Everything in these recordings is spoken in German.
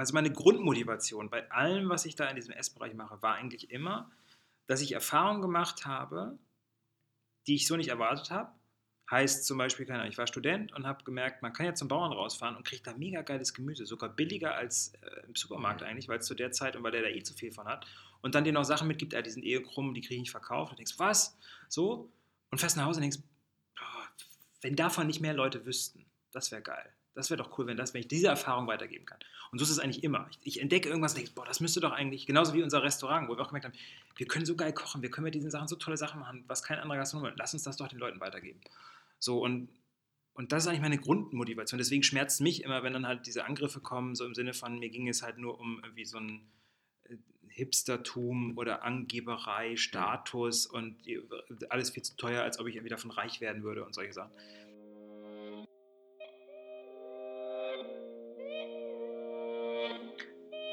also meine Grundmotivation bei allem, was ich da in diesem Essbereich mache, war eigentlich immer, dass ich Erfahrungen gemacht habe, die ich so nicht erwartet habe. Heißt zum Beispiel, keine Ahnung, ich war Student und habe gemerkt, man kann ja zum Bauern rausfahren und kriegt da mega geiles Gemüse, sogar billiger als äh, im Supermarkt eigentlich, weil es zu der Zeit und weil der da eh zu viel von hat. Und dann dir noch Sachen mitgibt, äh, die sind eh krumm, die kriege ich nicht verkauft. Und denkst, was? So? Und fährst nach Hause und denkst, boah, wenn davon nicht mehr Leute wüssten, das wäre geil. Das wäre doch cool, wenn, das, wenn ich diese Erfahrung weitergeben kann. Und so ist es eigentlich immer. Ich, ich entdecke irgendwas und denke, boah, das müsste doch eigentlich, genauso wie unser Restaurant, wo wir auch gemerkt haben, wir können so geil kochen, wir können mit diesen Sachen so tolle Sachen machen, was kein anderer Gastronom Lass uns das doch den Leuten weitergeben. So, und, und das ist eigentlich meine Grundmotivation. Deswegen schmerzt mich immer, wenn dann halt diese Angriffe kommen, so im Sinne von, mir ging es halt nur um irgendwie so ein äh, Hipstertum oder Angeberei, Status und alles viel zu teuer, als ob ich irgendwie davon reich werden würde und solche Sachen.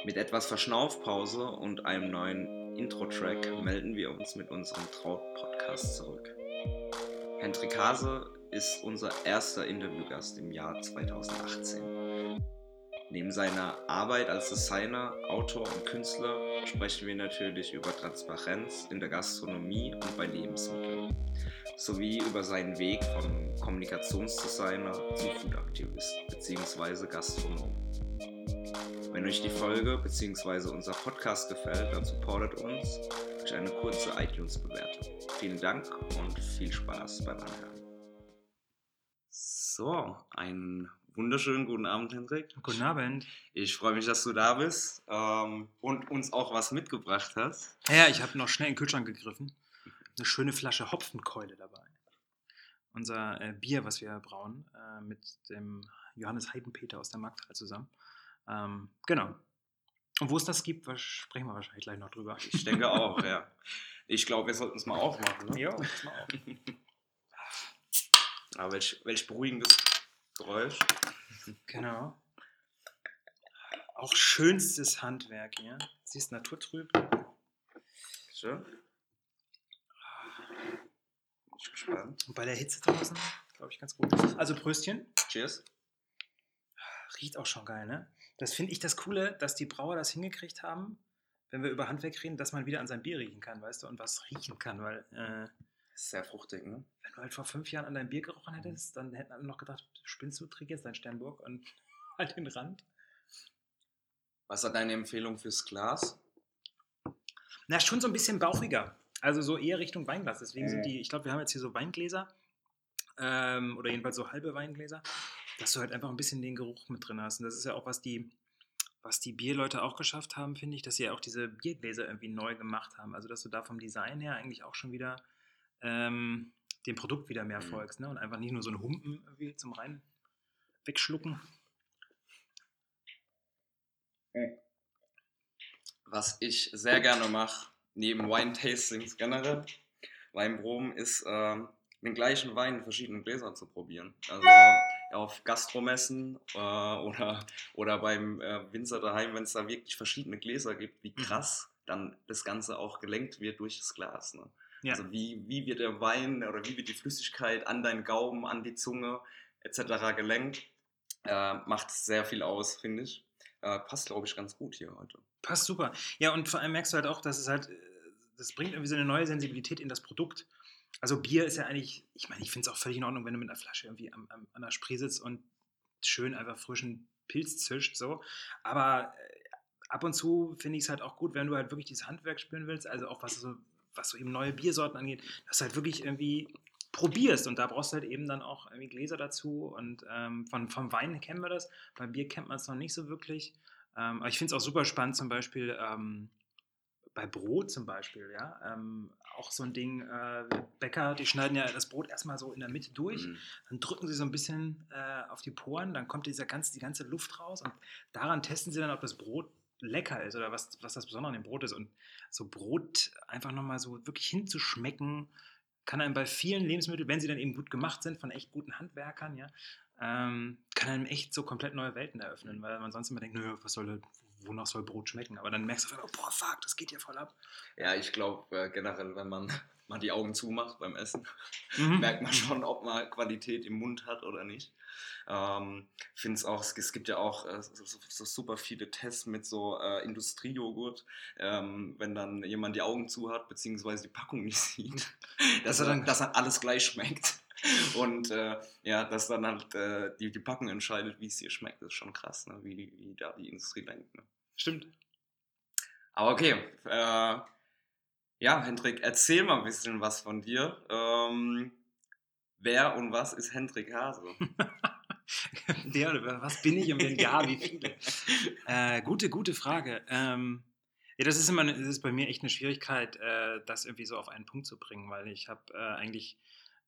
Mit etwas Verschnaufpause und einem neuen Intro-Track melden wir uns mit unserem Traut-Podcast zurück. Hendrik Hase ist unser erster Interviewgast im Jahr 2018. Neben seiner Arbeit als Designer, Autor und Künstler sprechen wir natürlich über Transparenz in der Gastronomie und bei Lebensmitteln, sowie über seinen Weg von Kommunikationsdesigner zum Foodaktivist bzw. Gastronom. Wenn euch die Folge bzw. unser Podcast gefällt, dann supportet uns durch eine kurze iTunes-Bewertung. Vielen Dank und viel Spaß beim Anhören. So, einen wunderschönen guten Abend, Hendrik. Guten Abend. Ich freue mich, dass du da bist ähm, und uns auch was mitgebracht hast. Ja, ich habe noch schnell in den Kühlschrank gegriffen. Eine schöne Flasche Hopfenkeule dabei. Unser äh, Bier, was wir brauen, äh, mit dem Johannes Heidenpeter aus der Markthalle zusammen. Ähm, genau. Und wo es das gibt, sprechen wir wahrscheinlich gleich noch drüber. Ich denke auch, ja. Ich glaube, wir sollten es mal aufmachen. Ne? Ja, das mal auf. Aber welch, welch beruhigendes Geräusch. Genau. Auch schönstes Handwerk hier. Siehst naturtrüb. Schön. Bin ich gespannt. Und bei der Hitze draußen, glaube ich, ganz gut. Also Pröstchen. Cheers. Riecht auch schon geil, ne? Das finde ich das Coole, dass die Brauer das hingekriegt haben, wenn wir über Handwerk reden, dass man wieder an sein Bier riechen kann, weißt du, und was riechen kann, weil äh, Sehr fruchtig, ne? wenn du halt vor fünf Jahren an dein Bier gerochen hättest, dann hätten alle noch gedacht, spinnst du, trink jetzt dein Sternburg und halt den Rand. Was ist deine Empfehlung fürs Glas? Na, schon so ein bisschen bauchiger. Also so eher Richtung Weinglas. Deswegen sind Mhm. die, ich glaube, wir haben jetzt hier so Weingläser ähm, oder jedenfalls so halbe Weingläser, dass du halt einfach ein bisschen den Geruch mit drin hast. Und das ist ja auch, was die, was die Bierleute auch geschafft haben, finde ich, dass sie ja auch diese Biergläser irgendwie neu gemacht haben. Also dass du da vom Design her eigentlich auch schon wieder ähm, dem Produkt wieder mehr Mhm. folgst. Ne? Und einfach nicht nur so ein Humpen irgendwie zum rein wegschlucken. Was ich sehr gerne mache, neben Wine-Tastings generell, Weinproben, ist ähm, den gleichen Wein in verschiedenen Gläsern zu probieren. Also auf Gastromessen äh, oder, oder beim äh, Winzer daheim, wenn es da wirklich verschiedene Gläser gibt, wie Mhm. krass dann das Ganze auch gelenkt wird durch das Glas. Ne? Ja. Also wie, wie wird der Wein oder wie wird die Flüssigkeit an deinen Gaumen, an die Zunge etc. gelenkt, äh, macht sehr viel aus, finde ich. Äh, passt, glaube ich, ganz gut hier heute. Passt super. Ja, und vor allem merkst du halt auch, dass es halt, äh, das bringt irgendwie so eine neue Sensibilität in das Produkt. Also Bier ist ja eigentlich, ich meine, ich finde es auch völlig in Ordnung, wenn du mit einer Flasche irgendwie am, am, an der Spree sitzt und schön einfach frischen Pilz zischt, so. Aber äh, ab und zu finde ich es halt auch gut, wenn du halt wirklich dieses Handwerk spüren willst, also auch was so, was so eben neue Biersorten angeht, dass du halt wirklich irgendwie probierst und da brauchst du halt eben dann auch irgendwie Gläser dazu und ähm, von, vom Wein kennen wir das, beim Bier kennt man es noch nicht so wirklich. Ähm, aber ich finde es auch super spannend, zum Beispiel ähm, bei Brot zum Beispiel, ja. Ähm, auch so ein Ding, äh, Bäcker, die schneiden ja das Brot erstmal so in der Mitte durch, Mhm. dann drücken sie so ein bisschen äh, auf die Poren, dann kommt dieser ganze, die ganze Luft raus und daran testen sie dann, ob das Brot lecker ist oder was, was das Besondere an dem Brot ist. Und so Brot einfach nochmal so wirklich hinzuschmecken, kann einem bei vielen Lebensmitteln, wenn sie dann eben gut gemacht sind, von echt guten Handwerkern, ja, ähm, kann einem echt so komplett neue Welten eröffnen, weil man sonst immer denkt, nö, was soll, wonach soll Brot schmecken? Aber dann merkst du einfach, boah, fuck, das geht ja voll ab. Ja, ich glaube äh, generell, wenn man mal die Augen zumacht beim Essen, mhm. merkt man schon, ob man Qualität im Mund hat oder nicht. Ähm, finde es auch, es gibt ja auch äh, so, so, super viele Tests mit so äh, Industriejoghurt, ähm, wenn dann jemand die Augen zu hat, beziehungsweise die Packung nicht sieht, dass, er dann, dass dann alles gleich schmeckt. Und äh, ja, dass dann halt äh, die, die Packung entscheidet, wie es dir schmeckt, das ist schon krass, ne? wie, wie da die Industrie denkt. Ne? Stimmt. Aber okay, äh, ja, Hendrik, erzähl mal ein bisschen was von dir. Ähm, wer und was ist Hendrik Hase? wer oder was bin ich und wenn ja, wie viele? Äh, gute, gute Frage. Ähm, ja, das ist immer, das ist bei mir echt eine Schwierigkeit, äh, das irgendwie so auf einen Punkt zu bringen, weil ich habe äh, eigentlich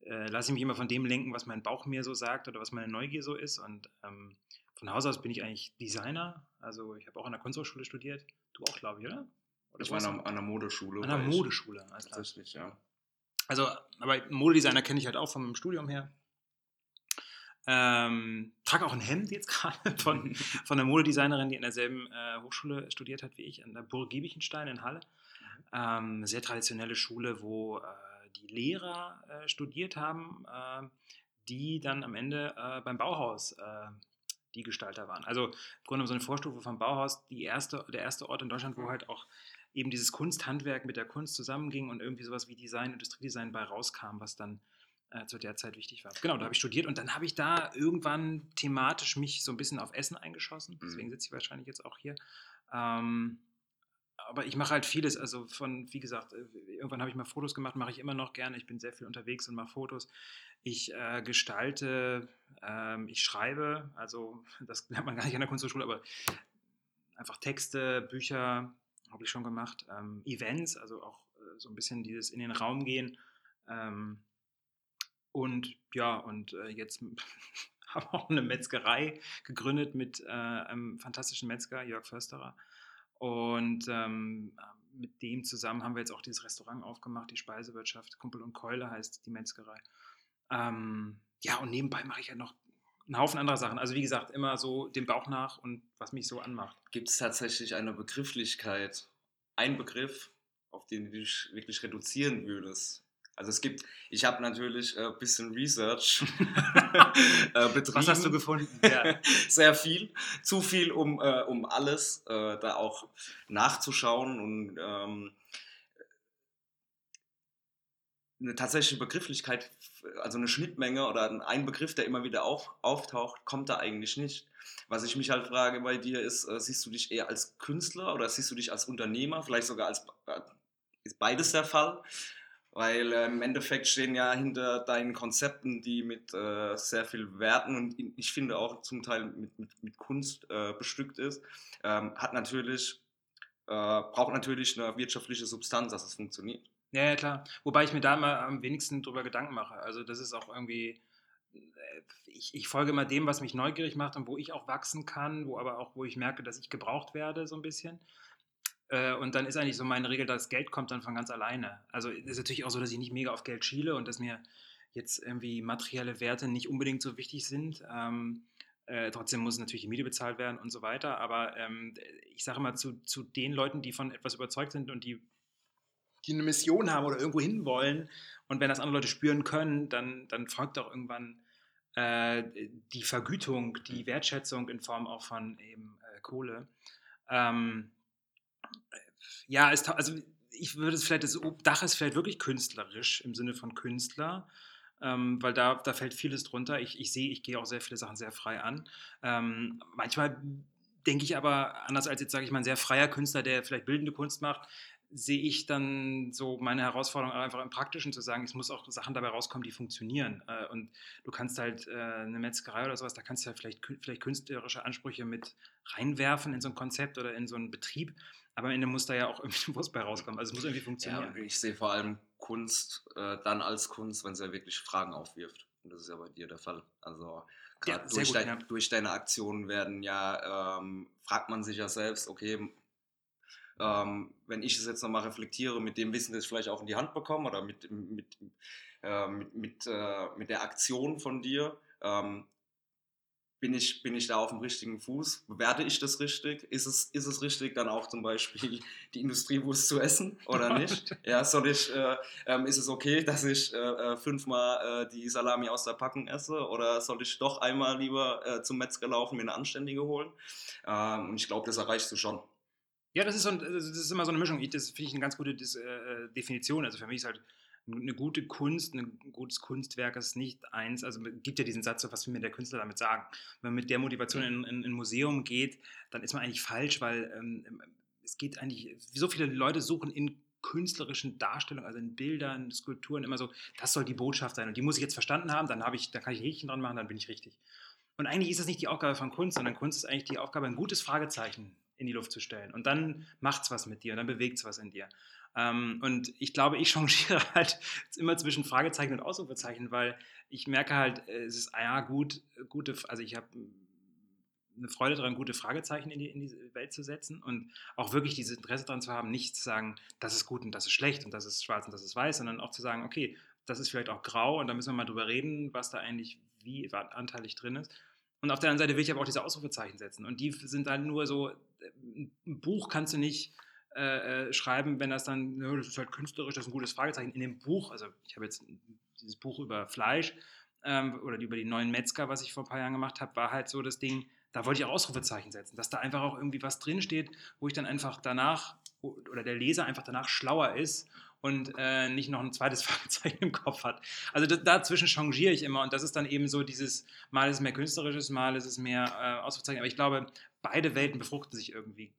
äh, lasse ich mich immer von dem lenken, was mein Bauch mir so sagt oder was meine Neugier so ist. Und ähm, von Haus aus bin ich eigentlich Designer. Also ich habe auch an der Kunsthochschule studiert. Du auch, glaube ich, oder? oder ich war an einer Modeschule. An einer Modeschule, alles Tatsächlich, ja. Also, aber Modedesigner kenne ich halt auch vom Studium her. Ähm, trage auch ein Hemd jetzt gerade von, von einer Modedesignerin, die in derselben äh, Hochschule studiert hat wie ich, an der Burg Giebichenstein in Halle. Mhm. Ähm, sehr traditionelle Schule, wo äh, die Lehrer äh, studiert haben, äh, die dann am Ende äh, beim Bauhaus äh, die Gestalter waren. Also im Grunde so eine Vorstufe vom Bauhaus, die erste, der erste Ort in Deutschland, wo halt auch eben dieses Kunsthandwerk mit der Kunst zusammenging und irgendwie sowas wie Design, Industriedesign bei rauskam, was dann äh, zu der Zeit wichtig war. Genau, da habe ich studiert und dann habe ich da irgendwann thematisch mich so ein bisschen auf Essen eingeschossen. Mhm. Deswegen sitze ich wahrscheinlich jetzt auch hier. Ähm, aber ich mache halt vieles, also von, wie gesagt, äh, irgendwann habe ich mal Fotos gemacht, mache ich immer noch gerne. Ich bin sehr viel unterwegs und mache Fotos. Ich äh, gestalte, ähm, ich schreibe, also das lernt man gar nicht an der Kunsthochschule, aber einfach Texte, Bücher habe ich schon gemacht. Ähm, Events, also auch äh, so ein bisschen dieses in den Raum gehen. Ähm, und ja, und äh, jetzt habe auch eine Metzgerei gegründet mit äh, einem fantastischen Metzger, Jörg Försterer. Und ähm, mit dem zusammen haben wir jetzt auch dieses Restaurant aufgemacht, die Speisewirtschaft. Kumpel und Keule heißt die Metzgerei. Ähm, ja, und nebenbei mache ich ja noch einen Haufen anderer Sachen. Also wie gesagt, immer so dem Bauch nach und was mich so anmacht. Gibt es tatsächlich eine Begrifflichkeit, ein Begriff, auf den du dich wirklich reduzieren würdest also es gibt, ich habe natürlich ein äh, bisschen Research äh, betrieben. Was hast du gefunden? Ja. Sehr viel, zu viel, um, äh, um alles äh, da auch nachzuschauen und ähm, eine tatsächliche Begrifflichkeit, also eine Schnittmenge oder ein Begriff, der immer wieder auf, auftaucht, kommt da eigentlich nicht. Was ich mich halt frage bei dir ist, äh, siehst du dich eher als Künstler oder siehst du dich als Unternehmer, vielleicht sogar als, äh, ist beides der Fall? Weil äh, im Endeffekt stehen ja hinter deinen Konzepten, die mit äh, sehr viel Werten und ich finde auch zum Teil mit, mit, mit Kunst äh, bestückt ist, ähm, hat natürlich, äh, braucht natürlich eine wirtschaftliche Substanz, dass es funktioniert. Ja, ja, klar. Wobei ich mir da mal am wenigsten drüber Gedanken mache. Also das ist auch irgendwie, äh, ich, ich, folge immer dem, was mich neugierig macht und wo ich auch wachsen kann, wo aber auch, wo ich merke, dass ich gebraucht werde, so ein bisschen. Äh, und dann ist eigentlich so meine Regel, dass Geld kommt dann von ganz alleine. Also ist natürlich auch so, dass ich nicht mega auf Geld schiele und dass mir jetzt irgendwie materielle Werte nicht unbedingt so wichtig sind. Ähm, äh, trotzdem muss natürlich die Miete bezahlt werden und so weiter. Aber ähm, ich sage immer zu, zu den Leuten, die von etwas überzeugt sind und die, die eine Mission haben oder irgendwo hinwollen und wenn das andere Leute spüren können, dann, dann folgt auch irgendwann äh, die Vergütung, die Wertschätzung in Form auch von eben äh, Kohle. Ähm, ja, es, also ich würde es vielleicht, das Dach ist vielleicht wirklich künstlerisch im Sinne von Künstler. Ähm, weil da, da fällt vieles drunter. Ich, ich sehe, ich gehe auch sehr viele Sachen sehr frei an. Ähm, manchmal denke ich aber, anders als jetzt sage ich mal, ein sehr freier Künstler, der vielleicht bildende Kunst macht, sehe ich dann so meine Herausforderung einfach im Praktischen zu sagen, es muss auch Sachen dabei rauskommen, die funktionieren. Äh, und du kannst halt äh, eine Metzgerei oder sowas, da kannst du halt vielleicht, vielleicht künstlerische Ansprüche mit reinwerfen in so ein Konzept oder in so einen Betrieb. Aber am Ende muss da ja auch irgendwie Wurst bei rauskommen. Also es muss irgendwie funktionieren. Ja, ich sehe vor allem Kunst äh, dann als Kunst, wenn sie ja wirklich Fragen aufwirft. Und das ist ja bei dir der Fall. Also gerade ja, durch, dein, ja. durch, deine Aktionen werden ja, ähm, fragt man sich ja selbst, okay, ähm, wenn ich es jetzt nochmal reflektiere, mit dem Wissen, das ich vielleicht auch in die Hand bekomme oder mit, mit, äh, mit, mit, äh, mit der Aktion von dir, ähm, bin ich, bin ich da auf dem richtigen Fuß? Bewerte ich das richtig? Ist es, ist es richtig, dann auch zum Beispiel die Industriewurst zu essen oder nicht? ja, soll ich, äh, ähm, ist es okay, dass ich äh, äh, fünfmal äh, die Salami aus der Packung esse oder soll ich doch einmal lieber äh, zum Metzger laufen, mir eine anständige holen? Ähm, und ich glaube, das erreichst du schon. Ja, das ist, so ein, das ist immer so eine Mischung. Das finde ich eine ganz gute äh, Definition. Also für mich ist halt eine gute Kunst, ein gutes Kunstwerk ist nicht eins, also gibt ja diesen Satz, was will mir der Künstler damit sagen? Wenn man mit der Motivation in, in, in ein Museum geht, dann ist man eigentlich falsch, weil ähm, es geht eigentlich, so viele Leute suchen in künstlerischen Darstellungen, also in Bildern, Skulpturen immer so, das soll die Botschaft sein und die muss ich jetzt verstanden haben, dann, habe ich, dann kann ich ein Häkchen dran machen, dann bin ich richtig. Und eigentlich ist das nicht die Aufgabe von Kunst, sondern Kunst ist eigentlich die Aufgabe, ein gutes Fragezeichen in die Luft zu stellen. Und dann macht es was mit dir und dann bewegt es was in dir. Ähm, und ich glaube, ich changiere halt immer zwischen Fragezeichen und Ausrufezeichen, weil ich merke halt, es ist, ah ja, gut, gute, also ich habe eine Freude daran, gute Fragezeichen in die, in die Welt zu setzen und auch wirklich dieses Interesse daran zu haben, nicht zu sagen, das ist gut und das ist schlecht und das ist schwarz und das ist weiß, sondern auch zu sagen, okay, das ist vielleicht auch grau und da müssen wir mal drüber reden, was da eigentlich wie anteilig drin ist. Und auf der anderen Seite will ich aber auch diese Ausrufezeichen setzen und die sind dann nur so, ein Buch kannst du nicht äh, äh, schreiben, wenn das dann, ne, das ist halt künstlerisch, das ist ein gutes Fragezeichen. In dem Buch, also ich habe jetzt dieses Buch über Fleisch ähm, oder über die neuen Metzger, was ich vor ein paar Jahren gemacht habe, war halt so das Ding, da wollte ich auch Ausrufezeichen setzen, dass da einfach auch irgendwie was drinsteht, wo ich dann einfach danach oder der Leser einfach danach schlauer ist und äh, nicht noch ein zweites Fragezeichen im Kopf hat. Also das, dazwischen changiere ich immer und das ist dann eben so dieses, mal ist es mehr künstlerisches, mal ist es mehr äh, Ausrufezeichen. Aber ich glaube, beide Welten befruchten sich irgendwie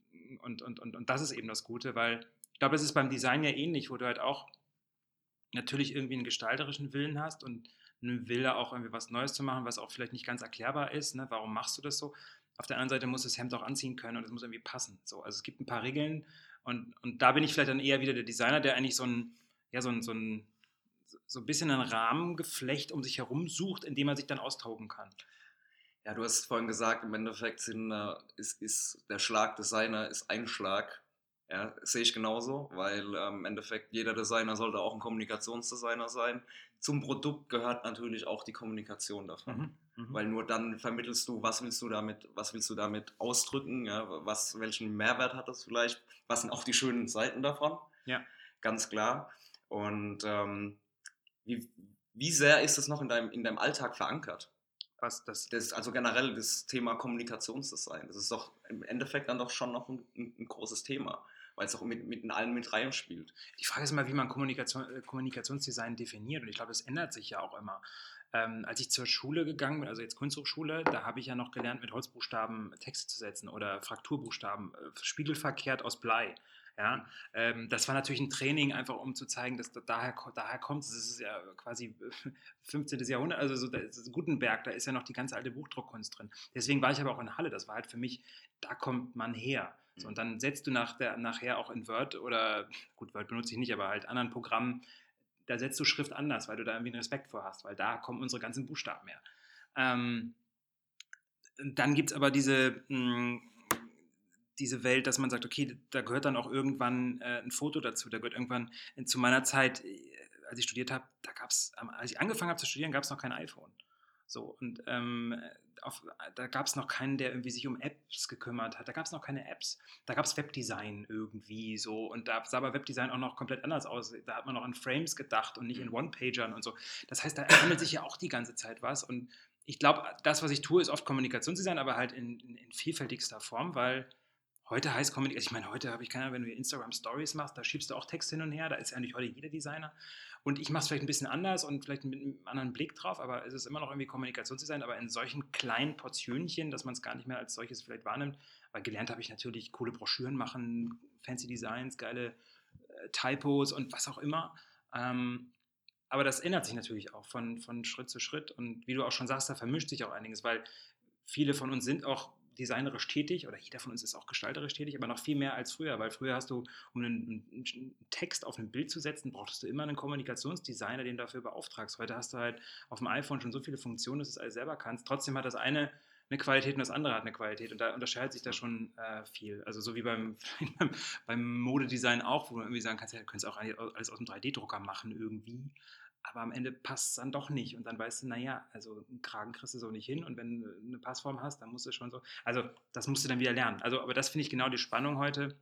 und, und, und, und das ist eben das Gute, weil ich glaube, es ist beim Design ja ähnlich, wo du halt auch natürlich irgendwie einen gestalterischen Willen hast und einen Wille auch irgendwie was Neues zu machen, was auch vielleicht nicht ganz erklärbar ist. Ne? Warum machst du das so? Auf der anderen Seite muss das Hemd auch anziehen können und es muss irgendwie passen. So, also es gibt ein paar Regeln und, und da bin ich vielleicht dann eher wieder der Designer, der eigentlich so ein, ja, so ein, so ein, so ein bisschen ein Rahmengeflecht um sich herum sucht, in dem man sich dann austoben kann. Ja, du hast vorhin gesagt, im Endeffekt sind, äh, ist, ist der Schlag Designer ist ein Schlag. Ja, sehe ich genauso, weil ähm, im Endeffekt jeder Designer sollte auch ein Kommunikationsdesigner sein. Zum Produkt gehört natürlich auch die Kommunikation davon, mhm, mhm. weil nur dann vermittelst du, was willst du damit, was willst du damit ausdrücken, ja, was, welchen Mehrwert hat das vielleicht, was sind auch die schönen Seiten davon, ja, ganz klar. Und ähm, wie, wie sehr ist das noch in deinem, in deinem Alltag verankert? was das. das also generell das Thema Kommunikationsdesign. Das ist doch im Endeffekt dann doch schon noch ein, ein, ein großes Thema, weil es auch mit, mit allen mit rein spielt. Die Frage ist immer, wie man Kommunikation, äh, Kommunikationsdesign definiert. Und ich glaube, das ändert sich ja auch immer. Ähm, als ich zur Schule gegangen bin, also jetzt Kunsthochschule, da habe ich ja noch gelernt, mit Holzbuchstaben Texte zu setzen oder Frakturbuchstaben, äh, spiegelverkehrt aus Blei. Ja, ähm, das war natürlich ein Training, einfach um zu zeigen, dass da, daher, daher kommt es. Das ist ja quasi 15. Jahrhundert, also so, Gutenberg, da ist ja noch die ganze alte Buchdruckkunst drin. Deswegen war ich aber auch in Halle. Das war halt für mich, da kommt man her. So, und dann setzt du nach der, nachher auch in Word oder, gut, Word benutze ich nicht, aber halt anderen Programmen, da setzt du Schrift anders, weil du da irgendwie einen Respekt vor hast, weil da kommen unsere ganzen Buchstaben her. Ähm, dann gibt es aber diese, mh, hm, diese Welt, dass man sagt, okay, da gehört dann auch irgendwann äh, ein Foto dazu. Da gehört irgendwann in, zu meiner Zeit, äh, als ich studiert habe, da gab es, als ich angefangen habe zu studieren, gab es noch kein iPhone. So, und ähm, auf, da gab es noch keinen, der irgendwie sich um Apps gekümmert hat. Da gab es noch keine Apps. Da gab es Webdesign irgendwie so. Und da sah aber Webdesign auch noch komplett anders aus. Da hat man noch an Frames gedacht und nicht in mhm. One-Pagern und so. Das heißt, da ändert sich ja auch die ganze Zeit was. Und ich glaube, das, was ich tue, ist oft Kommunikationsdesign, aber halt in, in, in vielfältigster Form, weil Heute heißt Kommunikation, ich meine, heute habe ich keine Ahnung, wenn du Instagram Stories machst, da schiebst du auch Text hin und her, da ist eigentlich heute jeder Designer. Und ich mache es vielleicht ein bisschen anders und vielleicht mit einem anderen Blick drauf, aber es ist immer noch irgendwie Kommunikationsdesign, aber in solchen kleinen Portionchen, dass man es gar nicht mehr als solches vielleicht wahrnimmt. Weil gelernt habe ich natürlich coole Broschüren machen, fancy Designs, geile äh, Typos und was auch immer. Ähm, aber das ändert sich natürlich auch von, von Schritt zu Schritt. Und wie du auch schon sagst, da vermischt sich auch einiges, weil viele von uns sind auch designerisch tätig oder jeder von uns ist auch gestalterisch tätig, aber noch viel mehr als früher, weil früher hast du, um einen, einen Text auf ein Bild zu setzen, brauchtest du immer einen Kommunikationsdesigner, den du dafür beauftragst. Heute hast du halt auf dem iPhone schon so viele Funktionen, dass du es alles selber kannst. Trotzdem hat das eine eine Qualität und das andere hat eine Qualität und da unterscheidet sich da schon äh, viel. Also so wie beim, beim Modedesign auch, wo du irgendwie sagen kannst, ja, du könntest auch alles aus dem 3D-Drucker machen irgendwie. Aber am Ende passt es dann doch nicht. Und dann weißt du, naja, also einen Kragen kriegst du so nicht hin. Und wenn du eine Passform hast, dann musst du schon so. Also, das musst du dann wieder lernen. Also, aber das finde ich genau die Spannung heute.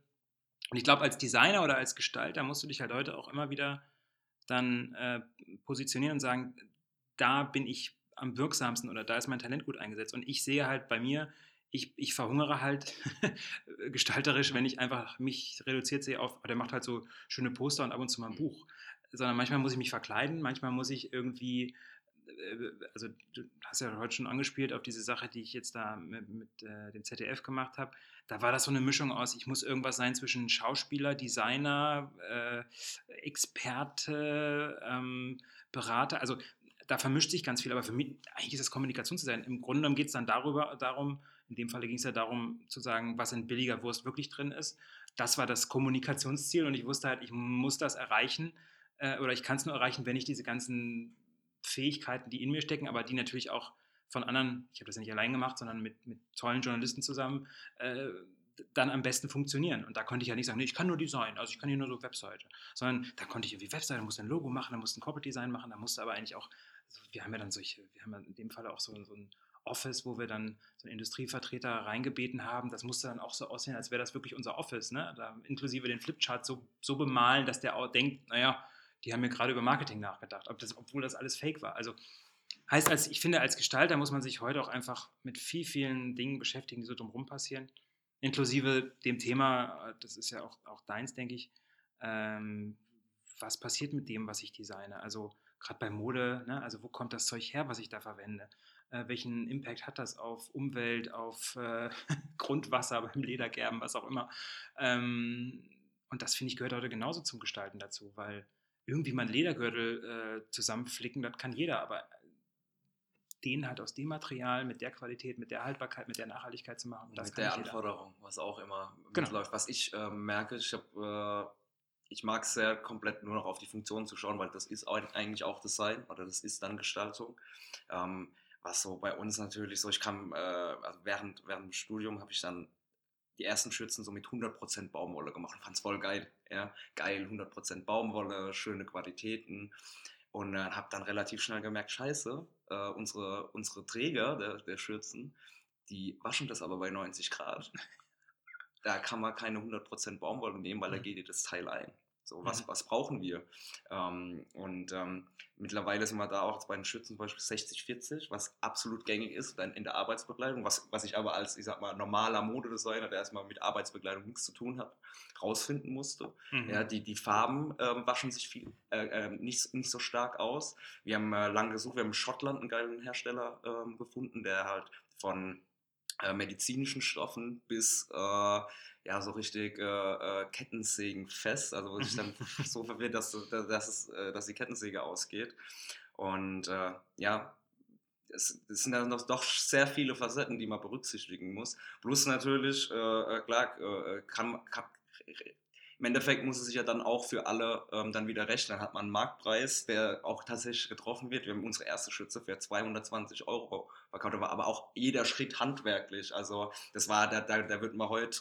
Und ich glaube, als Designer oder als Gestalter musst du dich halt heute auch immer wieder dann äh, positionieren und sagen, da bin ich am wirksamsten oder da ist mein Talent gut eingesetzt. Und ich sehe halt bei mir, ich, ich verhungere halt gestalterisch, wenn ich einfach mich reduziert sehe auf, der macht halt so schöne Poster und ab und zu mal ein Buch. Sondern manchmal muss ich mich verkleiden, manchmal muss ich irgendwie, äh, also du hast ja heute schon angespielt auf diese Sache, die ich jetzt da mit, mit äh, dem ZDF gemacht habe. Da war das so eine Mischung aus, ich muss irgendwas sein zwischen Schauspieler, Designer, äh, Experte, ähm, Berater. Also da vermischt sich ganz viel, aber für mich, eigentlich ist das Kommunikation zu sein. Im Grunde genommen geht es dann darüber, darum, in dem Falle ging es ja darum zu sagen, was in billiger Wurst wirklich drin ist. Das war das Kommunikationsziel und ich wusste halt, ich muss das erreichen äh, oder ich kann es nur erreichen, wenn ich diese ganzen Fähigkeiten, die in mir stecken, aber die natürlich auch von anderen, ich habe das ja nicht allein gemacht, sondern mit, mit tollen Journalisten zusammen, äh, dann am besten funktionieren. Und da konnte ich ja nicht sagen, nee, ich kann nur Design, also ich kann hier nur so Webseite. Sondern da konnte ich irgendwie Webseite, musste ein Logo machen, da musste ein Corporate Design machen, da musste aber eigentlich auch, also wir haben ja dann solche, wir haben ja in dem Fall auch so, so ein Office, wo wir dann so einen Industrievertreter reingebeten haben. Das musste dann auch so aussehen, als wäre das wirklich unser Office. Ne? Da, inklusive den Flipchart so, so bemalen, dass der auch denkt, naja, die haben mir gerade über Marketing nachgedacht, ob das, obwohl das alles fake war. Also heißt, als, ich finde, als Gestalter muss man sich heute auch einfach mit viel, vielen Dingen beschäftigen, die so drumherum passieren. Inklusive dem Thema, das ist ja auch, auch deins, denke ich, ähm, was passiert mit dem, was ich designe? Also gerade bei Mode, ne? also wo kommt das Zeug her, was ich da verwende? Äh, welchen Impact hat das auf Umwelt, auf äh, Grundwasser beim Ledergerben, was auch immer? Ähm, und das finde ich gehört heute genauso zum Gestalten dazu, weil irgendwie mal einen Ledergürtel äh, zusammenflicken, das kann jeder, aber den halt aus dem Material, mit der Qualität, mit der Haltbarkeit, mit der Nachhaltigkeit zu machen. mit der Anforderung, was auch immer genau. mitläuft. Was ich äh, merke, ich habe äh, ich mag es sehr komplett nur noch auf die Funktion zu schauen, weil das ist eigentlich auch Design oder das ist dann Gestaltung. Ähm, was so bei uns natürlich so, ich kam, äh, also während, während dem Studium habe ich dann die ersten Schürzen so mit 100% Baumwolle gemacht und fand es voll geil. Ja? Geil, 100% Baumwolle, schöne Qualitäten. Und äh, habe dann relativ schnell gemerkt, scheiße, äh, unsere, unsere Träger der, der Schürzen, die waschen das aber bei 90 Grad. Da kann man keine 100% Baumwolle nehmen, weil da mhm. geht dir das Teil ein. So, was, mhm. was brauchen wir? Ähm, und ähm, mittlerweile sind wir da auch bei den Schützen zum Beispiel 60-40, was absolut gängig ist dann in der Arbeitsbekleidung, was, was ich aber als, ich sag mal, normaler Modedesigner, der erstmal mit Arbeitsbekleidung nichts zu tun hat, rausfinden musste. Mhm. Ja, die, die Farben ähm, waschen sich viel, äh, äh, nicht, nicht so stark aus. Wir haben äh, lange gesucht, wir haben in Schottland einen geilen Hersteller ähm, gefunden, der halt von äh, medizinischen Stoffen bis äh, ja, so richtig äh, äh, Kettensägen fest, also wo sich dann so verwirrt, dass, dass, es, äh, dass die Kettensäge ausgeht. Und äh, ja, es, es, sind dann noch doch sehr viele Facetten, die man berücksichtigen muss. Plus natürlich, klar, kann, kann, im Endeffekt muss es sich ja dann auch für alle ähm, dann wieder rechnen. Dann hat man einen Marktpreis, der auch tatsächlich getroffen wird. Wir haben unsere erste Schütze für 220 Euro verkauft, aber auch jeder Schritt handwerklich. Also das war, da, da, da wird man heute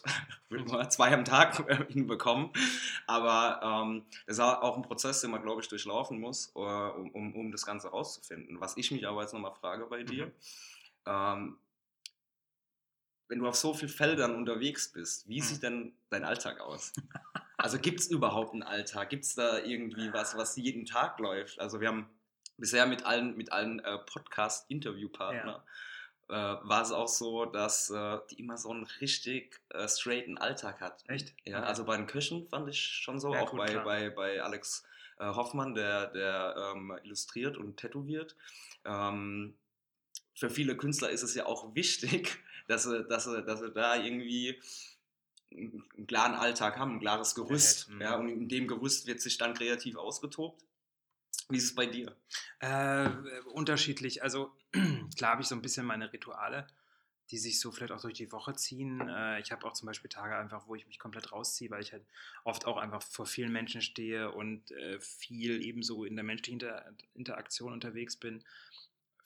wird man zwei am Tag äh, hinbekommen. Aber ähm, das ist auch ein Prozess, den man, glaube ich, durchlaufen muss, äh, um, um, um das Ganze rauszufinden. Was ich mich aber jetzt nochmal frage bei dir, mhm. ähm, wenn du auf so vielen Feldern unterwegs bist, wie mhm. sieht denn dein Alltag aus? Also gibt es überhaupt einen Alltag? Gibt es da irgendwie was, was jeden Tag läuft? Also wir haben bisher mit allen, mit allen äh, Podcast-Interviewpartnern ja. äh, war es auch so, dass äh, die immer so einen richtig äh, straighten Alltag hat. Echt? Ja, okay. also bei den Köchen fand ich schon so, ja, auch gut, bei, bei, bei Alex äh, Hoffmann, der, der ähm, illustriert und tätowiert. Ähm, für viele Künstler ist es ja auch wichtig, dass sie, dass sie, dass sie da irgendwie einen klaren Alltag haben, ein klares Gerüst. Ja, und in dem Gerüst wird sich dann kreativ ausgetobt. Wie ist es bei dir? Äh, unterschiedlich. Also klar habe ich so ein bisschen meine Rituale, die sich so vielleicht auch durch die Woche ziehen. Äh, ich habe auch zum Beispiel Tage einfach, wo ich mich komplett rausziehe, weil ich halt oft auch einfach vor vielen Menschen stehe und äh, viel ebenso in der menschlichen Inter Interaktion unterwegs bin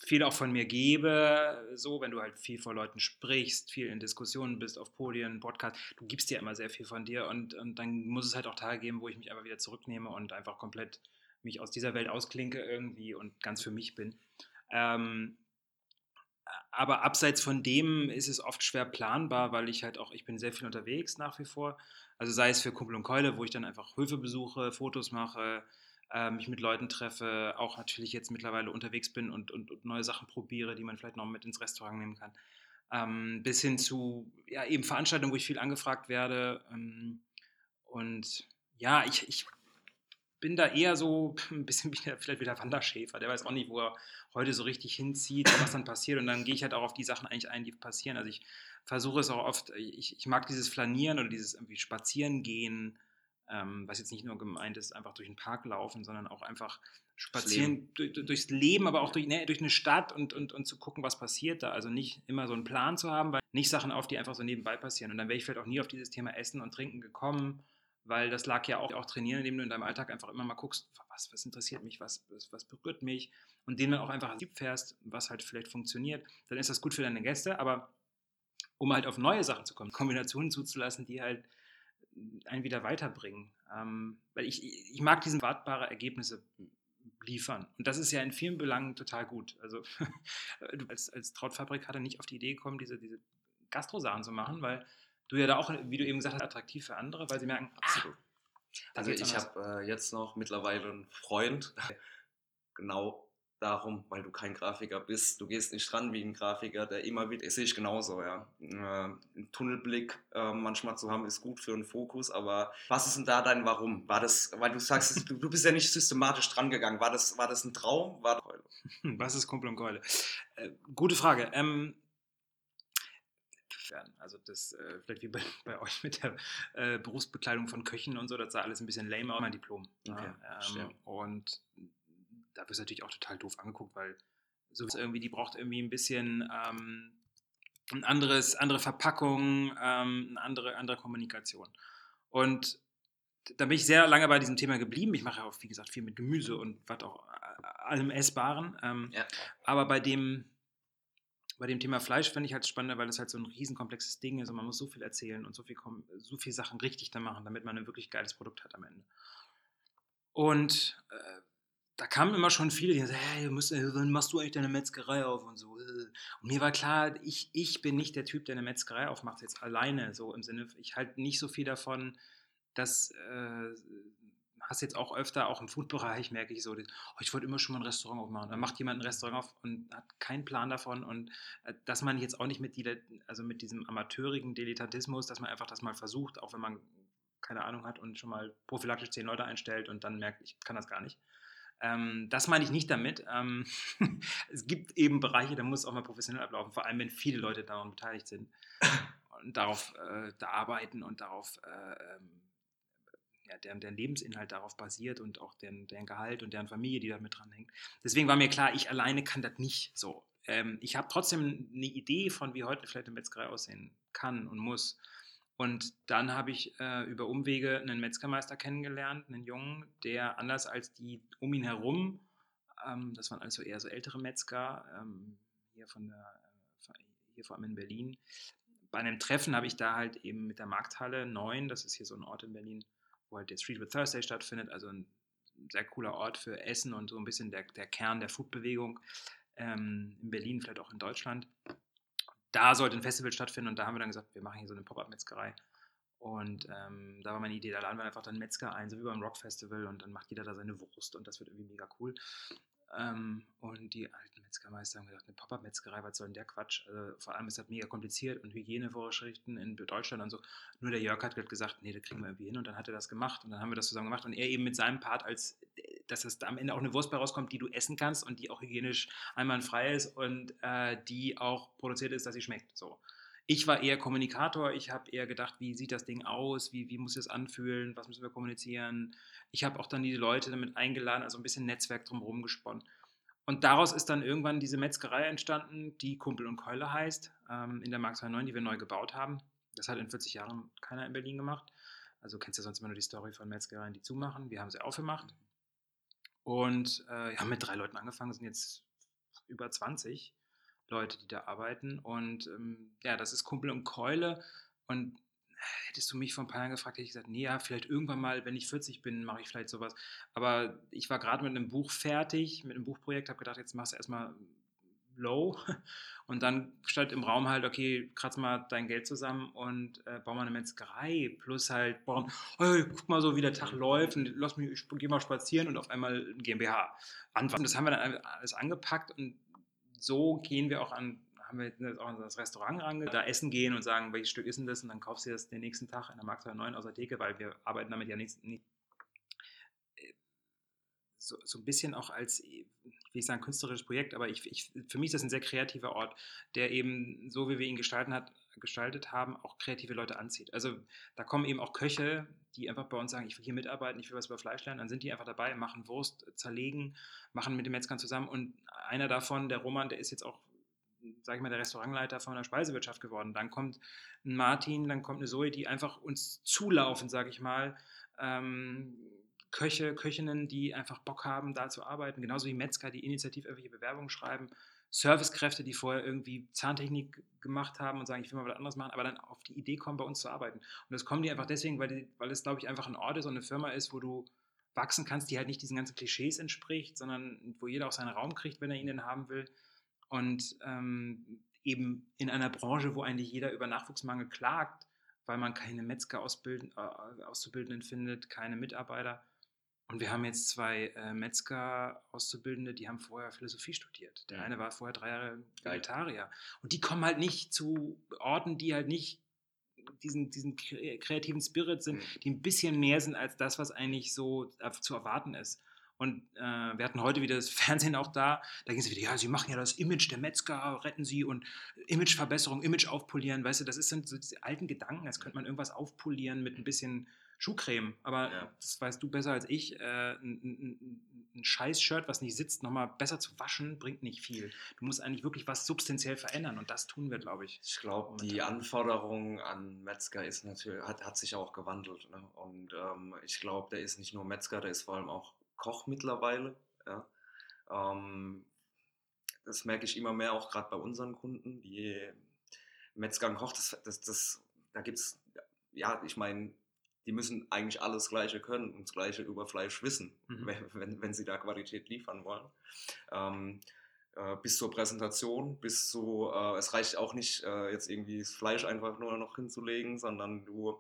viel auch von mir gebe, so, wenn du halt viel vor Leuten sprichst, viel in Diskussionen bist, auf Podien, Podcast, du gibst dir immer sehr viel von dir und, und dann muss es halt auch Tage geben, wo ich mich einfach wieder zurücknehme und einfach komplett mich aus dieser Welt ausklinke irgendwie und ganz für mich bin. Ähm, aber abseits von dem ist es oft schwer planbar, weil ich halt auch, ich bin sehr viel unterwegs nach wie vor. Also sei es für Kumpel und Keule, wo ich dann einfach Höfe besuche, Fotos mache, mich mit Leuten treffe, auch natürlich jetzt mittlerweile unterwegs bin und, und, und, neue Sachen probiere, die man vielleicht noch mit ins Restaurant nehmen kann. Ähm, bis hin zu ja, eben Veranstaltungen, wo ich viel angefragt werde. Ähm, und ja, ich, ich bin da eher so ein bisschen wie der, vielleicht wie der Wanderschäfer. Der weiß auch nicht, wo er heute so richtig hinzieht, was dann passiert. Und dann gehe ich halt auch auf die Sachen eigentlich ein, die passieren. Also ich versuche es auch oft, ich, ich mag dieses Flanieren oder dieses irgendwie Spazierengehen, ähm, was jetzt nicht nur gemeint ist, einfach durch den Park laufen, sondern auch einfach spazieren durch, durchs Leben, aber auch durch, ne, durch eine Stadt und, und, und zu gucken, was passiert da. Also nicht immer so einen Plan zu haben, weil nicht Sachen auf, die einfach so nebenbei passieren. Und dann wäre ich vielleicht auch nie auf dieses Thema Essen und Trinken gekommen weil das lag ja auch, auch trainieren, indem du in deinem Alltag einfach immer mal guckst, was, was interessiert mich, was, was, was berührt mich und denen dann auch einfach Sieb fährst, was halt vielleicht funktioniert, dann ist das gut für deine Gäste, aber um halt auf neue Sachen zu kommen, Kombinationen zuzulassen, die halt einen wieder weiterbringen. Ähm, weil ich, ich mag diese wartbare Ergebnisse liefern. Und das ist ja in vielen Belangen total gut. Also du als, als Trautfabrikator nicht auf die Idee gekommen, diese, diese Gastrosachen zu machen, weil du ja da auch, wie du eben gesagt hast, attraktiv für andere, weil sie merken, absolut. Ah, also ich habe äh, jetzt noch mittlerweile einen Freund, genau darum, weil du kein Grafiker bist. Du gehst nicht ran wie ein Grafiker, der immer wieder, sehe ich genauso, ja. Äh, einen Tunnelblick äh, manchmal zu haben, ist gut für einen Fokus, aber was ist denn da dein Warum? War das, weil du sagst, du, du bist ja nicht systematisch dran gegangen. War das, war das ein Traum? War was ist Kumpel und Keule? Äh, gute Frage. Ähm, werden. Also das, äh, vielleicht wie bei, bei, euch mit der äh, Berufsbekleidung von Köchen und so, das sah alles ein bisschen lame aus, mein Diplom. Okay, ja, ähm, und da wirst du natürlich auch total doof angeguckt, weil so irgendwie, die braucht irgendwie ein bisschen ähm, ein anderes, andere Verpackung, ähm, eine andere, andere Kommunikation. Und da bin ich sehr lange bei diesem Thema geblieben. Ich mache ja auch, wie gesagt, viel mit Gemüse und was auch äh, allem Essbaren. Ähm, ja. Aber bei dem bei dem Thema Fleisch finde ich halt spannender, weil es halt so ein riesenkomplexes Ding ist und man muss so viel erzählen und so viel, so viel Sachen richtig dann machen, damit man ein wirklich geiles Produkt hat am Ende. Und äh, da kamen immer schon viele, die sagen, hey, musst, äh, wann machst du eigentlich deine Metzgerei auf und so. Äh. Und mir war klar, ich, ich bin nicht der Typ, der eine Metzgerei aufmacht, jetzt alleine, so im Sinne, ich halte nicht so viel davon, dass äh, hast jetzt auch öfter, auch im Food-Bereich merke ich so, oh, ich wollte immer schon mal ein Restaurant aufmachen. Dann macht jemand ein Restaurant auf und hat keinen Plan davon. Und äh, dass man jetzt auch nicht mit, die, also mit diesem amateurigen Dilettantismus, dass man einfach das mal versucht, auch wenn man keine Ahnung hat und schon mal prophylaktisch zehn Leute einstellt und dann merkt, ich kann das gar nicht. Ähm, das meine ich nicht damit. Ähm, es gibt eben Bereiche, da muss es auch mal professionell ablaufen, vor allem wenn viele Leute daran beteiligt sind und darauf äh, da arbeiten und darauf äh, ähm, ja, deren, deren Lebensinhalt darauf basiert und auch deren, deren Gehalt und deren Familie, die da mit dran hängt. Deswegen war mir klar, ich alleine kann das nicht so. Ähm, ich habe trotzdem eine Idee von, wie heute vielleicht eine Metzgerei aussehen kann und muss. Und dann habe ich äh, über Umwege einen Metzgermeister kennengelernt, einen Jungen, der anders als die um ihn herum, ähm, das waren also eher so ältere Metzger, ähm, hier von der, äh, hier vor allem in Berlin. Bei einem Treffen habe ich da halt eben mit der Markthalle 9, das ist hier so ein Ort in Berlin, wo halt der Street with Thursday stattfindet, also ein sehr cooler Ort für Essen und so ein bisschen der, der Kern der Foodbewegung ähm, in Berlin, vielleicht auch in Deutschland. Da sollte ein Festival stattfinden und da haben wir dann gesagt, wir machen hier so eine Pop-Up-Metzgerei. Und ähm, da war meine Idee, da laden wir einfach dann Metzger ein, so wie beim Rock-Festival und dann macht jeder da seine Wurst und das wird irgendwie mega cool. Ähm, und die alten Metzgermeister haben gesagt, eine Pop-Up-Metzgerei, was soll denn der Quatsch? Also, vor allem ist das mega kompliziert und Hygienevorschriften in Deutschland und so. Nur der Jörg hat gesagt, nee, das kriegen wir irgendwie hin und dann hat er das gemacht und dann haben wir das zusammen gemacht und er eben mit seinem Part, als dass es da am Ende auch eine Wurst bei rauskommt, die du essen kannst und die auch hygienisch einwandfrei ist und äh, die auch produziert ist, dass sie schmeckt. So. Ich war eher Kommunikator, ich habe eher gedacht, wie sieht das Ding aus, wie, wie muss es anfühlen, was müssen wir kommunizieren. Ich habe auch dann die Leute damit eingeladen, also ein bisschen Netzwerk drumherum gesponnen. Und daraus ist dann irgendwann diese Metzgerei entstanden, die Kumpel und Keule heißt, ähm, in der Mark 29, die wir neu gebaut haben. Das hat in 40 Jahren keiner in Berlin gemacht. Also kennst ja sonst immer nur die Story von Metzgereien, die zumachen. Wir haben sie aufgemacht. Und äh, haben mit drei Leuten angefangen, sind jetzt über 20. Leute, die da arbeiten. Und ähm, ja, das ist Kumpel und Keule. Und hättest du mich vor ein paar Jahren gefragt, hätte ich gesagt, nee, ja, vielleicht irgendwann mal, wenn ich 40 bin, mache ich vielleicht sowas. Aber ich war gerade mit einem Buch fertig, mit einem Buchprojekt, habe gedacht, jetzt machst du erstmal low. Und dann stand im Raum halt, okay, kratz mal dein Geld zusammen und äh, bau mal eine Metzgerei. Plus halt bauen, hey, guck mal so, wie der Tag läuft und lass mich, ich geh mal spazieren und auf einmal ein GmbH anfangen. Das haben wir dann alles angepackt und so gehen wir auch an, haben wir auch an das Restaurant range, da essen gehen und sagen, welches Stück ist denn das? Und dann kaufst du das den nächsten Tag in der Markt 9 aus der Theke, weil wir arbeiten damit ja nicht, nicht so, so ein bisschen auch als, ich will nicht sagen künstlerisches Projekt, aber ich, ich, für mich ist das ein sehr kreativer Ort, der eben, so wie wir ihn gestalten hat, gestaltet haben, auch kreative Leute anzieht. Also da kommen eben auch Köche, die einfach bei uns sagen, ich will hier mitarbeiten, ich will was über Fleisch lernen, dann sind die einfach dabei, machen Wurst, zerlegen, machen mit den Metzgern zusammen und einer davon, der Roman, der ist jetzt auch sage ich mal, der Restaurantleiter von der Speisewirtschaft geworden. Dann kommt ein Martin, dann kommt eine Zoe, die einfach uns zulaufen, sage ich mal, ähm, Köche, Köchinnen, die einfach Bock haben, da zu arbeiten, genauso wie Metzger, die initiativ irgendwelche Bewerbungen schreiben, Servicekräfte, die vorher irgendwie Zahntechnik gemacht haben und sagen, ich will mal was anderes machen, aber dann auf die Idee kommen, bei uns zu arbeiten. Und das kommen die einfach deswegen, weil, die, weil es, glaube ich, einfach ein Ort ist und eine Firma ist, wo du wachsen kannst, die halt nicht diesen ganzen Klischees entspricht, sondern wo jeder auch seinen Raum kriegt, wenn er ihn denn haben will. Und ähm, eben in einer Branche, wo eigentlich jeder über Nachwuchsmangel klagt, weil man keine Metzger äh, Auszubildenden findet, keine Mitarbeiter, und wir haben jetzt zwei äh, Metzger-Auszubildende, die haben vorher Philosophie studiert. Der mhm. eine war vorher drei Jahre Vegetarier. Und die kommen halt nicht zu Orten, die halt nicht diesen, diesen kreativen Spirit sind, mhm. die ein bisschen mehr sind als das, was eigentlich so zu erwarten ist. Und äh, wir hatten heute wieder das Fernsehen auch da. Da ging es wieder, ja, sie machen ja das Image der Metzger, retten sie und Imageverbesserung, Image aufpolieren. Weißt du, das sind so diese alten Gedanken, als könnte man irgendwas aufpolieren mit ein bisschen Schuhcreme, aber ja. das weißt du besser als ich. Äh, ein, ein, ein Scheiß-Shirt, was nicht sitzt, nochmal besser zu waschen, bringt nicht viel. Du musst eigentlich wirklich was substanziell verändern und das tun wir, glaube ich. Ich glaube, die Anforderung an Metzger ist natürlich, hat, hat sich auch gewandelt. Ne? Und ähm, ich glaube, der ist nicht nur Metzger, der ist vor allem auch Koch mittlerweile. Ja? Ähm, das merke ich immer mehr auch gerade bei unseren Kunden, die Metzger und Koch, das, das, das, da gibt es, ja, ich meine, die müssen eigentlich alles Gleiche können und das Gleiche über Fleisch wissen, mhm. wenn, wenn, sie da Qualität liefern wollen. Ähm, äh, bis zur Präsentation, bis zu, äh, es reicht auch nicht, äh, jetzt irgendwie das Fleisch einfach nur noch hinzulegen, sondern du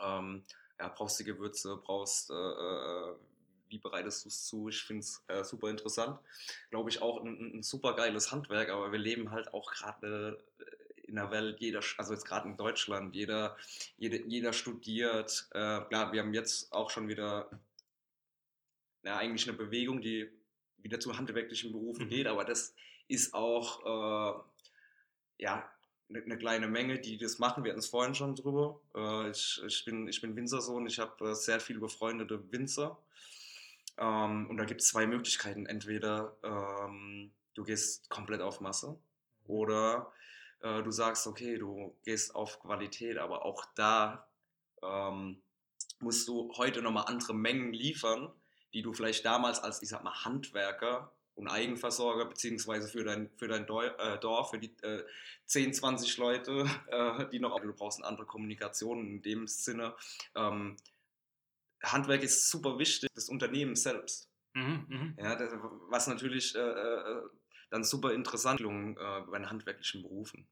ähm, ja, brauchst die Gewürze, brauchst, äh, äh, wie bereitest du es zu? Ich finde es äh, super interessant. Glaube ich auch ein, ein, super geiles Handwerk, aber wir leben halt auch gerade in der Welt, jeder, also jetzt gerade in Deutschland, jeder, jede, jeder studiert. Äh, klar, wir haben jetzt auch schon wieder ja, eigentlich eine Bewegung, die wieder zu handwerklichen Berufen mhm. geht, aber das ist auch äh, ja, eine, eine, kleine Menge, die das machen. Wir hatten es vorhin schon drüber. Äh, ich, ich, bin, ich bin Winzersohn, ich habe äh, sehr viele befreundete Winzer. Ähm, und da gibt es zwei Möglichkeiten. Entweder ähm, du gehst komplett auf Masse mhm. oder äh, du sagst, okay, du gehst auf Qualität, aber auch da ähm, musst du heute nochmal andere Mengen liefern, die du vielleicht damals als, ich sag mal, Handwerker und Eigenversorger, beziehungsweise für dein, für dein äh, Dorf, für die äh, 10, 20 Leute, äh, die noch, du brauchst eine andere Kommunikation in dem Sinne. Ähm, Handwerk ist super wichtig, das Unternehmen selbst. Mhm, mh. ja, das, was natürlich äh, äh dann super interessant äh, bei den handwerklichen Berufen.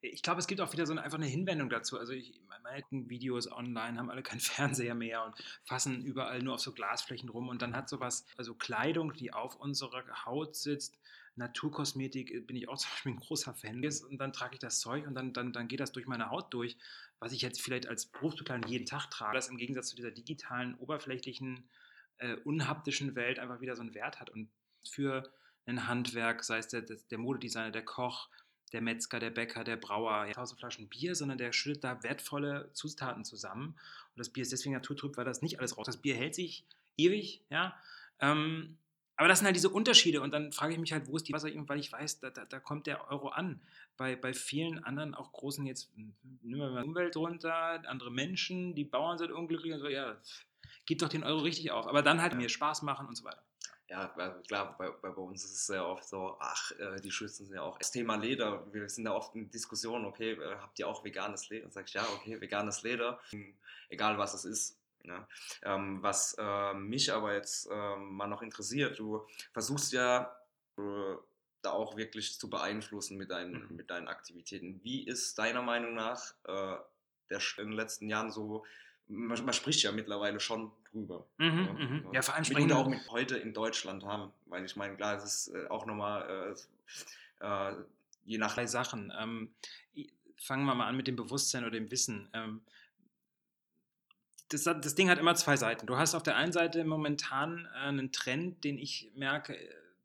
Ich glaube, es gibt auch wieder so eine, einfach eine Hinwendung dazu. Also ich, meine Videos online haben alle keinen Fernseher mehr und fassen überall nur auf so Glasflächen rum und dann hat sowas, also Kleidung, die auf unserer Haut sitzt, Naturkosmetik äh, bin ich auch zum Beispiel ein großer Fan und dann trage ich das Zeug und dann, dann, dann geht das durch meine Haut durch, was ich jetzt vielleicht als Berufsbekleidung jeden Tag trage, das im Gegensatz zu dieser digitalen, oberflächlichen, äh, unhaptischen Welt einfach wieder so einen Wert hat und für ein Handwerk, sei es der, der Modedesigner, der Koch, der Metzger, der Bäcker, der Brauer, ja, tausend Flaschen Bier, sondern der schüttet da wertvolle Zutaten zusammen. Und das Bier ist deswegen naturtrüb, weil das nicht alles raus. Das Bier hält sich ewig, ja. Ähm, aber das sind halt diese Unterschiede und dann frage ich mich halt, wo ist die Wasser, weil ich weiß, da, da, da, kommt der Euro an. Bei, bei vielen anderen, auch großen, jetzt nehmen wir mal Umwelt runter, andere Menschen, die Bauern sind unglücklich und so, ja, gib doch den Euro richtig auf. Aber dann halt mir Spaß machen und so weiter. Ja, klar, bei, bei, uns ist es sehr oft so, ach, äh, die Schützen sind ja auch. Das Thema Leder, wir sind da oft in Diskussionen, okay, äh, habt ihr auch veganes Leder? Und sag ich, ja, okay, veganes Leder, egal was es ist. Ne? Ähm, was äh, mich aber jetzt äh, mal noch interessiert, du versuchst ja äh, da auch wirklich zu beeinflussen mit deinen, mhm. mit deinen Aktivitäten. Wie ist deiner Meinung nach äh, der, in den letzten Jahren so man, man, spricht ja mittlerweile schon drüber. Mhm, ja, mhm. ja, vor allem sprechen wir auch mit heute in Deutschland haben, weil ich meine, klar, es ist äh, auch nochmal äh, äh, je nach. Drei Sachen. Ähm, fangen wir mal an mit dem Bewusstsein oder dem Wissen. Ähm, das, das, Ding hat immer zwei Seiten. Du hast auf der einen Seite momentan äh, einen Trend, den ich merke,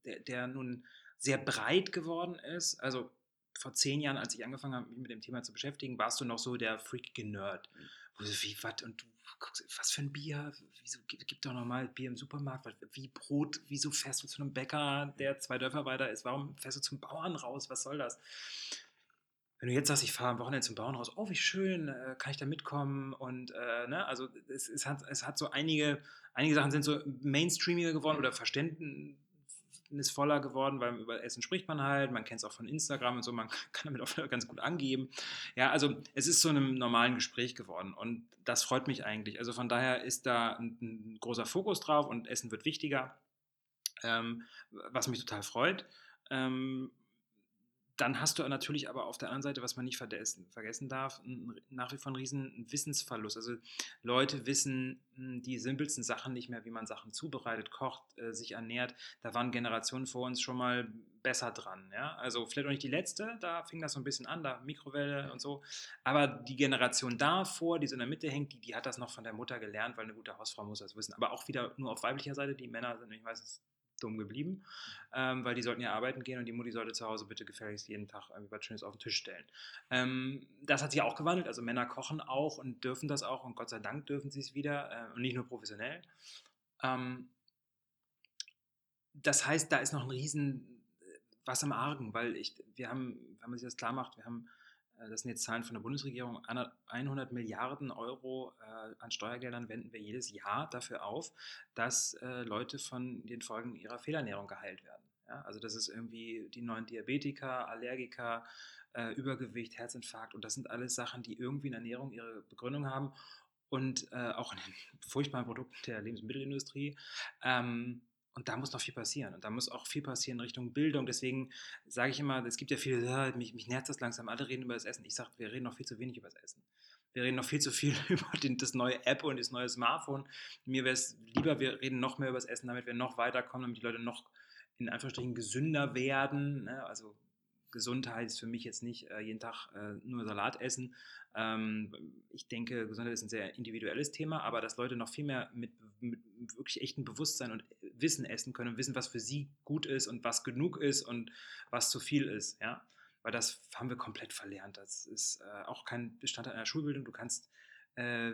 der, der nun sehr breit geworden ist. Also vor zehn Jahren, als ich angefangen habe, mich mit dem Thema zu beschäftigen, warst du noch so der freakige Nerd. Mhm wo so, wie, was, und du was für ein Bier, wieso, gib, gib doch nochmal Bier im Supermarkt, wie Brot, wieso fährst du zu einem Bäcker, der zwei Dörfer weiter ist, warum fährst du zum Bauern raus, was soll das? Wenn du jetzt sagst, ich fahre am Wochenende zum Bauern raus, oh, wie schön, äh, kann ich da mitkommen? Und, äh, ne, also es, es, hat, es hat so einige, einige Sachen sind so mainstreamiger geworden oder verständlich verständnisvoller geworden, weil über Essen spricht man halt, man kennt es auch von Instagram und so, man kann damit auch ganz gut angeben. Ja, also es ist zu einem normalen Gespräch geworden und das freut mich eigentlich. Also von daher ist da ein, ein großer Fokus drauf und Essen wird wichtiger, ähm, was mich total freut. Ähm, dann hast du natürlich aber auf der anderen Seite, was man nicht vergessen, darf, nach wie vor einen riesen Wissensverlust. Also Leute wissen hm, die simpelsten Sachen nicht mehr, wie man Sachen zubereitet, kocht, äh, sich ernährt. Da waren Generationen vor uns schon mal besser dran. Ja? Also vielleicht auch nicht die letzte, da fing das so ein bisschen an, da Mikrowelle und so. Aber die Generation davor, die so in der Mitte hängt, die, die hat das noch von der Mutter gelernt, weil eine gute Hausfrau muss das wissen. Aber auch wieder nur auf weiblicher Seite, die Männer sind, ich weiß es dumm geblieben, ähm, weil die sollten ja arbeiten gehen und die Mutti sollte zu Hause bitte gefälligst jeden Tag irgendwie was Schönes auf den Tisch stellen. Ähm, das hat sich auch gewandelt, also Männer kochen auch und dürfen das auch und Gott sei Dank dürfen sie es wieder äh, und nicht nur professionell. Ähm, das heißt, da ist noch ein riesen äh, was im Argen, weil ich, wir haben, wenn man sich das klar macht, wir haben das sind jetzt Zahlen von der Bundesregierung, 100 Milliarden Euro äh, an Steuergeldern wenden wir jedes Jahr dafür auf, dass äh, Leute von den Folgen ihrer Fehlernährung geheilt werden. Ja, also das ist irgendwie die neuen Diabetiker, Allergiker, äh, Übergewicht, Herzinfarkt und das sind alles Sachen, die irgendwie in Ernährung ihre Begründung haben und äh, auch in den furchtbaren Produkten der Lebensmittelindustrie. Ähm, und da muss noch viel passieren. Und da muss auch viel passieren in Richtung Bildung. Deswegen sage ich immer, es gibt ja viele, ja, mich, mich nervt das langsam, alle reden über das Essen. Ich sage, wir reden noch viel zu wenig über das Essen. Wir reden noch viel zu viel über den, das neue App und das neue Smartphone. Mir wäre es lieber, wir reden noch mehr über das Essen, damit wir noch weiterkommen, damit die Leute noch in Anführungsstrichen gesünder werden. Ne? Also Gesundheit ist für mich jetzt nicht äh, jeden Tag äh, nur Salat essen. Ähm, ich denke, Gesundheit ist ein sehr individuelles Thema, aber dass Leute noch viel mehr mit, mit wirklich echtem Bewusstsein und Wissen essen können und wissen, was für sie gut ist und was genug ist und was zu viel ist, ja. Weil das haben wir komplett verlernt. Das ist äh, auch kein Bestandteil einer Schulbildung. Du kannst äh,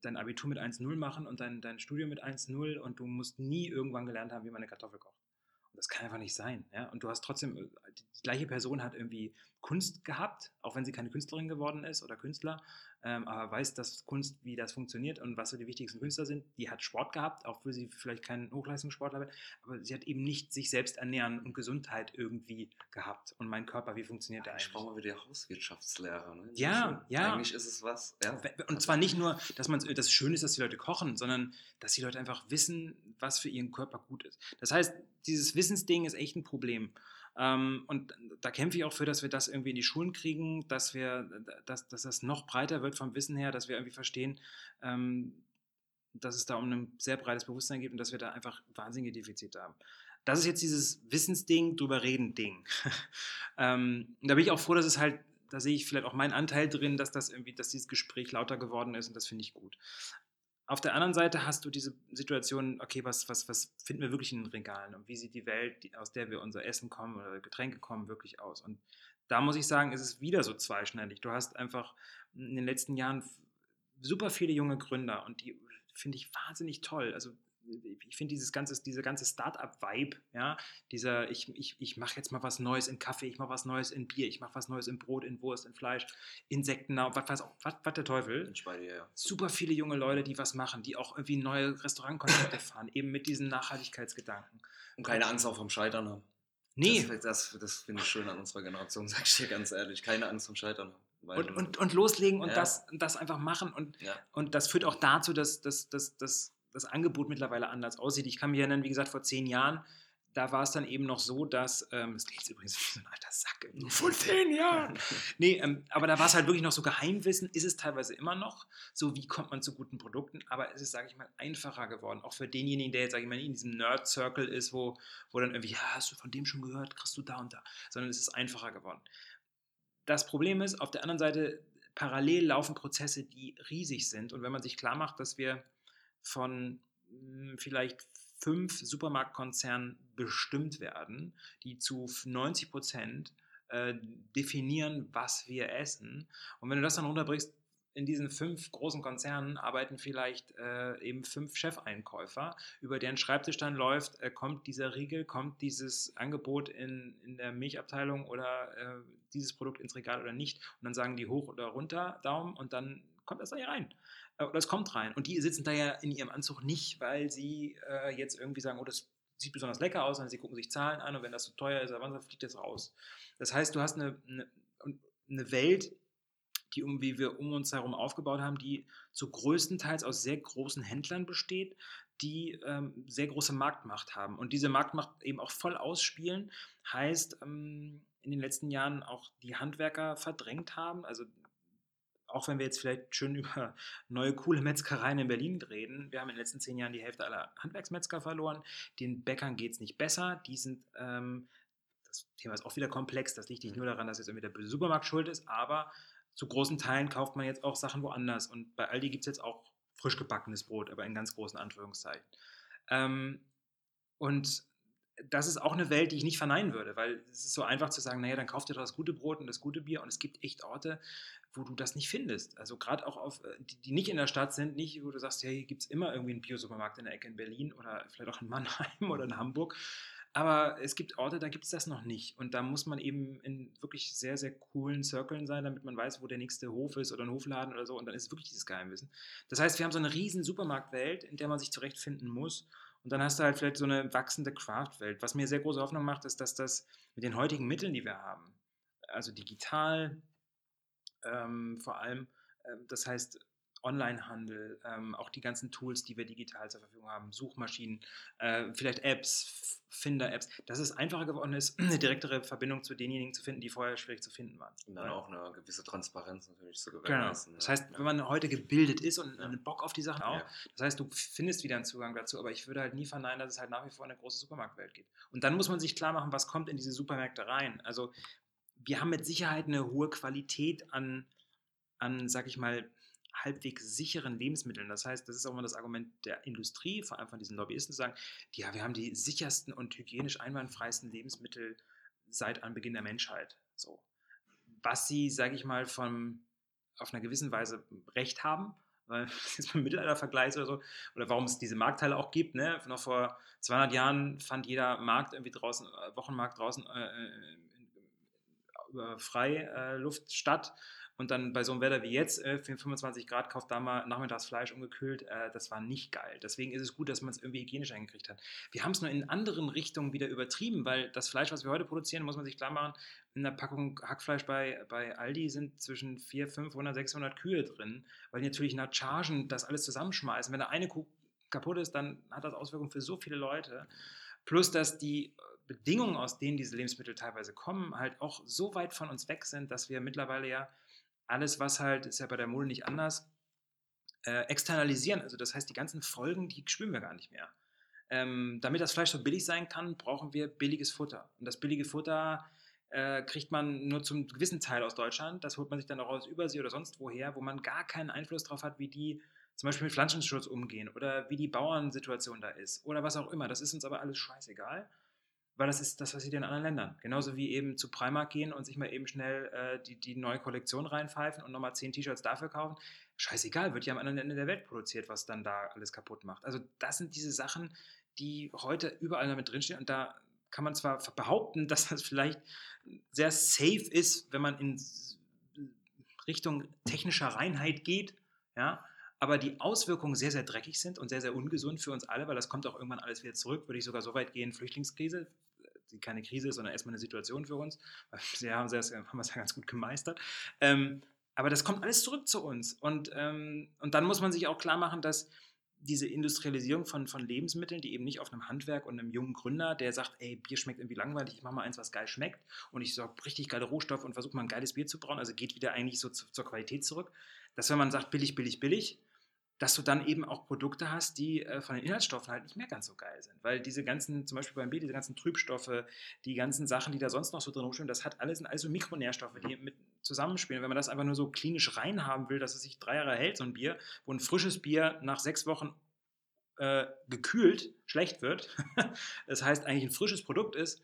dein Abitur mit 1,0 machen und dein, dein Studium mit 1,0 und du musst nie irgendwann gelernt haben, wie man eine Kartoffel kocht. Das kann einfach nicht sein. Ja? Und du hast trotzdem, äh, die gleiche Person hat irgendwie Kunst gehabt, auch wenn sie keine Künstlerin geworden ist oder Künstler, ähm, aber weiß, dass Kunst, wie das funktioniert und was so die wichtigsten Künstler sind. Die hat Sport gehabt, auch wenn sie vielleicht kein Hochleistungssportler wird, aber sie hat eben nicht sich selbst ernähren und Gesundheit irgendwie gehabt. Und mein Körper, wie funktioniert der eigentlich? Ich brauche mal wieder Hauswirtschaftslehrer. Ne? Ja, ja. Eigentlich ist es was. Ja. Und zwar nicht nur, dass man das Schöne ist, dass die Leute kochen, sondern dass die Leute einfach wissen, was für ihren Körper gut ist. Das heißt, dieses Wissensding ist echt ein Problem. Ähm, und da kämpfe ich auch für, dass wir das irgendwie in die Schulen kriegen, dass wir, dass, dass das noch breiter wird vom Wissen her, dass wir irgendwie verstehen, ähm, dass es da um ein sehr breites Bewusstsein geht und dass wir da einfach wahnsinnige Defizite haben. Das ist jetzt dieses Wissensding, drüber reden Ding. ähm, da bin ich auch froh, dass es halt, da sehe ich vielleicht auch meinen Anteil drin, dass das irgendwie, dass dieses Gespräch lauter geworden ist und das finde ich gut. Auf der anderen Seite hast du diese Situation, okay, was, was, was finden wir wirklich in den Regalen und wie sieht die Welt, aus der wir unser Essen kommen oder Getränke kommen, wirklich aus? Und da muss ich sagen, ist es wieder so zweischneidig. Du hast einfach in den letzten Jahren super viele junge Gründer und die finde ich wahnsinnig toll. Also ich finde dieses ganze, diese ganze Start-up-Vibe, ja, dieser, ich, ich, ich mache jetzt mal was Neues in Kaffee, ich mache was Neues in Bier, ich mache was Neues in Brot, in Wurst, in Fleisch, Insekten, was, was, was, was der Teufel. Bei dir, ja. Super viele junge Leute, die was machen, die auch irgendwie neue Restaurantkonzepte fahren, eben mit diesen Nachhaltigkeitsgedanken. Und keine Angst auch vom Scheitern haben. Nee. Das, das, das finde ich schön an unserer Generation, sag ich dir ganz ehrlich. Keine Angst vom Scheitern haben. Und, und, und loslegen und Ja. das, das einfach machen und ja. Und das führt auch dazu, dass, dass, dass, dass das Angebot mittlerweile anders aussieht. Ich kann mich erinnern, wie gesagt, vor zehn Jahren, da war es dann eben noch so, dass, ähm, das klingt übrigens wie so ein alter Sack, so vor zehn Jahren. Nee, ähm, aber da war es halt wirklich noch so Geheimwissen, ist es teilweise immer noch, so wie kommt man zu guten Produkten, aber es ist, sage ich mal, einfacher geworden, auch für denjenigen, der jetzt, sage ich mal, in diesem Nerd-Circle ist, wo, wo dann irgendwie, ja, hast du von dem schon gehört, kriegst du da und da, sondern es ist einfacher geworden. Das Problem ist, auf der anderen Seite, parallel laufen Prozesse, die riesig sind. Und wenn man sich klar macht, dass wir von mh, vielleicht fünf Supermarktkonzernen bestimmt werden, die zu 90 Prozent äh, definieren, was wir essen. Und wenn du das dann runterbrichst, in diesen fünf großen Konzernen arbeiten vielleicht äh, eben fünf Chefeinkäufer, über deren Schreibtisch dann läuft, äh, kommt dieser Riegel, kommt dieses Angebot in, in der Milchabteilung oder äh, dieses Produkt ins Regal oder nicht. Und dann sagen die hoch oder runter Daumen und dann kommt das da hier rein. Oder es kommt rein. Und die sitzen da ja in ihrem Anzug nicht, weil sie äh, jetzt irgendwie sagen, oh, das sieht besonders lecker aus, sondern sie gucken sich Zahlen an und wenn das so teuer ist, dann fliegt das raus. Das heißt, du hast eine, eine, eine Welt, die irgendwie wir um uns herum aufgebaut haben, die zu größtenteils aus sehr großen Händlern besteht, die ähm, sehr große Marktmacht haben. Und diese Marktmacht eben auch voll ausspielen, heißt ähm, in den letzten Jahren auch die Handwerker verdrängt haben. Also auch wenn wir jetzt vielleicht schön über neue coole Metzgereien in Berlin reden, wir haben in den letzten zehn Jahren die Hälfte aller Handwerksmetzger verloren. Den Bäckern geht es nicht besser. Die sind, ähm, das Thema ist auch wieder komplex, das liegt nicht nur daran, dass jetzt irgendwie der böse Supermarkt schuld ist, aber zu großen Teilen kauft man jetzt auch Sachen woanders. Und bei Aldi gibt es jetzt auch frisch gebackenes Brot, aber in ganz großen Anführungszeichen. Ähm, und das ist auch eine Welt, die ich nicht verneinen würde, weil es ist so einfach zu sagen, naja, dann kauft ihr doch das gute Brot und das gute Bier und es gibt echt Orte, wo du das nicht findest. Also gerade auch auf, äh, die, die nicht in der Stadt sind, nicht, wo du sagst, hey, hier gibt es immer irgendwie einen Biosupermarkt in der Ecke in Berlin oder vielleicht auch in Mannheim oder in Hamburg. Aber es gibt Orte, da gibt es das noch nicht. Und da muss man eben in wirklich sehr, sehr coolen Circlen sein, damit man weiß, wo der nächste Hof ist oder ein Hofladen oder so. Und dann ist wirklich dieses Geheimwissen. Das heißt, wir haben so eine riesen Supermarktwelt, in der man sich zurechtfinden muss. Und dann hast du halt vielleicht so eine wachsende Craft-Welt. Was mir sehr große Hoffnung macht, ist, dass das mit den heutigen Mitteln, die wir haben, also digital ähm, vor allem, ähm, das heißt Onlinehandel, ähm, auch die ganzen Tools, die wir digital zur Verfügung haben, Suchmaschinen, äh, vielleicht Apps, Finder-Apps, dass es einfacher geworden ist, eine direktere Verbindung zu denjenigen zu finden, die vorher schwierig zu finden waren. Und dann Weil- auch eine gewisse Transparenz natürlich zu Genau. gewährleisten. Das ja. heißt, wenn man heute gebildet ist und Ja. einen Bock auf die Sachen auch, Ja. das heißt, du findest wieder einen Zugang dazu, aber ich würde halt nie verneinen, dass es halt nach wie vor eine große Supermarktwelt gibt. Und dann muss man sich klar machen, was kommt in diese Supermärkte rein. Also wir haben mit Sicherheit eine hohe Qualität an, an sag ich mal, halbwegs sicheren Lebensmitteln. Das heißt, das ist auch immer das Argument der Industrie, vor allem von diesen Lobbyisten, zu sagen, ja, wir haben die sichersten und hygienisch einwandfreisten Lebensmittel seit Anbeginn der Menschheit. So. Was sie, sage ich mal, von, auf einer gewissen Weise recht haben, weil jetzt beim Mittelalter vergleichst oder so, oder warum es diese Marktteile auch gibt, ne? Noch vor 200 Jahren fand jeder Markt irgendwie draußen, äh, Wochenmarkt draußen äh, äh, Freiluft statt. Und dann bei so einem Wetter wie jetzt, äh, für 25 Grad, kauft da mal nachmittags Fleisch ungekühlt. Äh, das war nicht geil. Deswegen ist es gut, dass man es irgendwie hygienisch eingekriegt hat. Wir haben es nur in anderen Richtungen wieder übertrieben, weil das Fleisch, was wir heute produzieren, muss man sich klar machen, in der Packung Hackfleisch bei, bei Aldi sind zwischen 400, 500, 600 Kühe drin, weil die natürlich nach Chargen das alles zusammenschmeißen. Wenn da eine Kuh kaputt ist, dann hat das Auswirkungen für so viele Leute. Plus, dass die Bedingungen, aus denen diese Lebensmittel teilweise kommen, halt auch so weit von uns weg sind, dass wir mittlerweile ja alles, was halt, ist ja bei der Mode nicht anders, äh, externalisieren. Also das heißt, die ganzen Folgen, die spüren wir gar nicht mehr. Ähm, damit das Fleisch so billig sein kann, brauchen wir billiges Futter. Und das billige Futter äh, kriegt man nur zum gewissen Teil aus Deutschland. Das holt man sich dann auch aus Übersee oder sonst woher, wo man gar keinen Einfluss darauf hat, wie die zum Beispiel mit Pflanzenschutz umgehen oder wie die Bauernsituation da ist oder was auch immer. Das ist uns aber alles scheißegal, weil das ist das, was passiert in anderen Ländern. Genauso wie eben zu Primark gehen und sich mal eben schnell äh, die, die neue Kollektion reinpfeifen und nochmal zehn T-Shirts dafür kaufen. scheißegal, wird ja am anderen Ende der Welt produziert, was dann da alles kaputt macht. Also das sind diese Sachen, die heute überall damit drinstehen und da kann man zwar behaupten, dass das vielleicht sehr safe ist, wenn man in Richtung technischer Reinheit geht, ja, aber die Auswirkungen sehr, sehr dreckig sind und sehr, sehr ungesund für uns alle, weil das kommt auch irgendwann alles wieder zurück, würde ich sogar so weit gehen, Flüchtlingskrise, die keine Krise ist, sondern erstmal eine Situation für uns. Bisher haben, haben es ja ganz gut gemeistert. Ähm, aber das kommt alles zurück zu uns. Und, ähm, und dann muss man sich auch klar machen, dass diese Industrialisierung von, von Lebensmitteln, die eben nicht auf einem Handwerk und einem jungen Gründer, der sagt, ey, Bier schmeckt irgendwie langweilig, ich mache mal eins, was geil schmeckt und ich sorge richtig geile Rohstoffe und versuche mal ein geiles Bier zu brauen, also geht wieder eigentlich so zu, zur Qualität zurück, dass wenn man sagt, billig, billig, billig, dass du dann eben auch Produkte hast, die äh, von den Inhaltsstoffen halt nicht mehr ganz so geil sind. Weil diese ganzen, zum Beispiel beim Bier, diese ganzen Trübstoffe, die ganzen Sachen, die da sonst noch so drin rumstehen, das hat alles, sind alles so Mikronährstoffe, die mit zusammenspielen. Wenn man das einfach nur so klinisch rein haben will, dass es sich drei Jahre hält, so ein Bier, wo ein frisches Bier nach sechs Wochen äh, gekühlt schlecht wird, das heißt eigentlich ein frisches Produkt ist,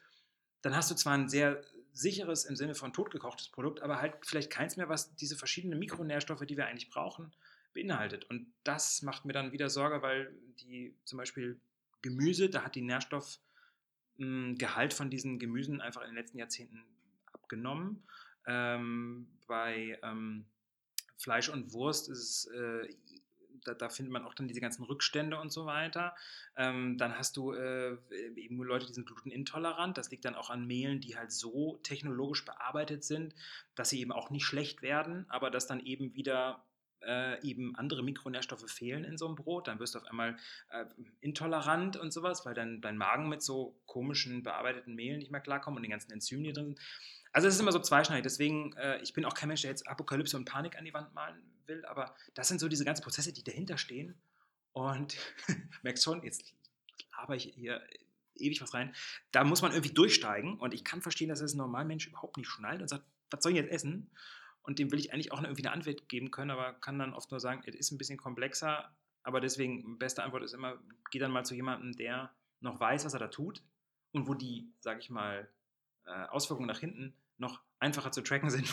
dann hast du zwar ein sehr sicheres im Sinne von totgekochtes Produkt, aber halt vielleicht keins mehr, was diese verschiedenen Mikronährstoffe, die wir eigentlich brauchen, beinhaltet. Und das macht mir dann wieder Sorge, weil die zum Beispiel Gemüse, da hat die Nährstoffgehalt hm, von diesen Gemüsen einfach in den letzten Jahrzehnten abgenommen. Ähm, bei ähm, Fleisch und Wurst ist es äh, da, da, findet man auch dann diese ganzen Rückstände und so weiter. Ähm, dann hast du äh, eben Leute, die sind glutenintolerant. Das liegt dann auch an Mehlen, die halt so technologisch bearbeitet sind, dass sie eben auch nicht schlecht werden, aber dass dann eben wieder äh, eben andere Mikronährstoffe fehlen in so einem Brot, dann wirst du auf einmal äh, intolerant und sowas, weil dann dein Magen mit so komischen bearbeiteten Mehlen nicht mehr klarkommt und den ganzen Enzymen, die drin sind. Also es ist immer so zweischneidig. Deswegen, äh, ich bin auch kein Mensch, der jetzt Apokalypse und Panik an die Wand malen will, aber das sind so diese ganzen Prozesse, die dahinter stehen. Und merkst schon, jetzt laber ich hier ewig was rein. Da muss man irgendwie durchsteigen und ich kann verstehen, dass das ein normaler Mensch überhaupt nicht schnallt und sagt, was soll ich jetzt essen? Und dem will ich eigentlich auch irgendwie eine Antwort geben können, aber kann dann oft nur sagen, es ist ein bisschen komplexer. Aber deswegen, beste Antwort ist immer, geh dann mal zu jemandem, der noch weiß, was er da tut und wo die, sag ich mal, äh, Auswirkungen nach hinten noch einfacher zu tracken sind,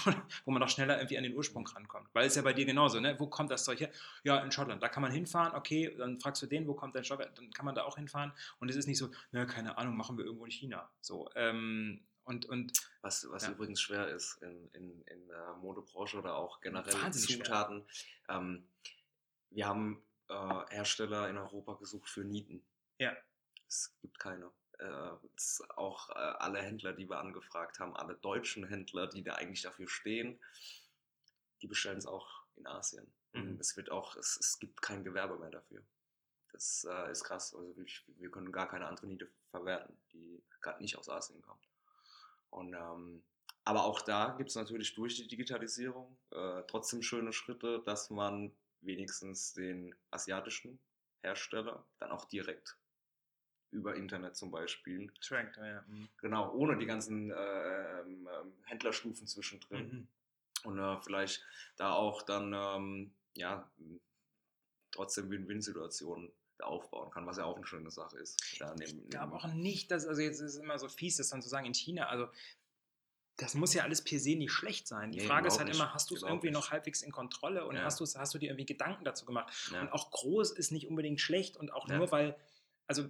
wo man noch schneller irgendwie an den Ursprung rankommt. Weil es ja bei dir genauso, ne? Wo kommt das Zeug her? Ja, in Schottland. Da kann man hinfahren, okay, dann fragst du den, wo kommt dein her? Dann kann man da auch hinfahren. Und es ist nicht so, na, keine Ahnung, machen wir irgendwo in China. So, ähm, und, und, was was ja. übrigens schwer ist in, in, in der Modebranche oder auch generell Wahnsinnig Zutaten. Ähm, wir haben äh, Hersteller in Europa gesucht für Nieten. Ja. Es gibt keine. Äh, auch äh, alle Händler, die wir angefragt haben, alle deutschen Händler, die da eigentlich dafür stehen, die bestellen es auch in Asien. Mhm. Es wird auch, es, es gibt kein Gewerbe mehr dafür. Das äh, ist krass. Also wir, wir können gar keine andere Niete verwerten, die gerade nicht aus Asien kommt. Und, ähm, aber auch da gibt es natürlich durch die Digitalisierung äh, trotzdem schöne Schritte, dass man wenigstens den asiatischen Hersteller dann auch direkt über Internet zum Beispiel. Trackt, ja. Mhm. Genau, ohne die ganzen äh, ähm, Händlerstufen zwischendrin. Mhm. Und äh, vielleicht da auch dann, ähm, ja, trotzdem Win-Win-Situationen aufbauen kann, was ja auch eine schöne Sache ist. Da neben, ich glaube auch nicht, dass, also jetzt ist es immer so fies, das dann zu sagen in China, also das muss ja alles per se nicht schlecht sein. Die nee, Frage ist halt nicht. immer, hast du es irgendwie nicht. noch halbwegs in Kontrolle und ja. hast, hast du dir irgendwie Gedanken dazu gemacht? Ja. Und auch groß ist nicht unbedingt schlecht und auch ja. nur, weil, also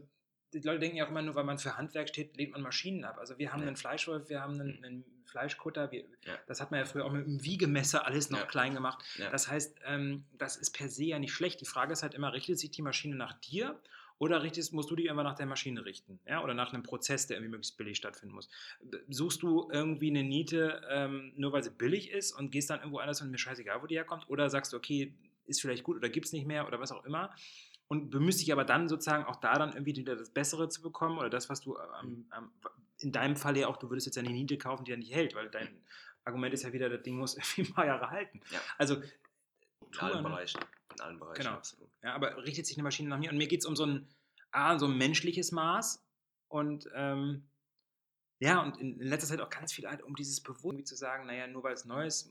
die Leute denken ja auch immer nur, weil man für Handwerk steht, lehnt man Maschinen ab. Also wir haben einen Fleischwolf, wir haben einen, mhm. einen Fleischkutter, wir, das hat man ja früher auch mit einem Wiegemesser alles noch klein gemacht. Das heißt, ähm, das ist per se ja nicht schlecht. Die Frage ist halt immer, richtet sich die Maschine nach dir oder richtest, musst du die immer nach der Maschine richten? Ja? Oder nach einem Prozess, der irgendwie möglichst billig stattfinden muss? Suchst du irgendwie eine Niete, ähm, nur weil sie billig ist und gehst dann irgendwo anders und mir scheißegal, wo die herkommt? Oder sagst du, okay, ist vielleicht gut oder gibt es nicht mehr oder was auch immer? Und bemühst dich aber dann sozusagen auch da dann irgendwie wieder das Bessere zu bekommen oder das, was du ähm, ähm, in deinem Fall ja auch, du würdest jetzt eine Niete kaufen, die ja nicht hält, weil dein Argument ist ja wieder, das Ding muss irgendwie ein paar Jahre halten. Ja. Also in allen Bereichen. In allen Bereichen, genau. absolut. Ja, aber richtet sich eine Maschine nach mir und mir geht es um so ein, ah, so ein menschliches Maß und ähm, ja, und in, in, letzter Zeit auch ganz viel halt um dieses Bewusstsein, wie zu sagen, naja, nur weil es neu ist,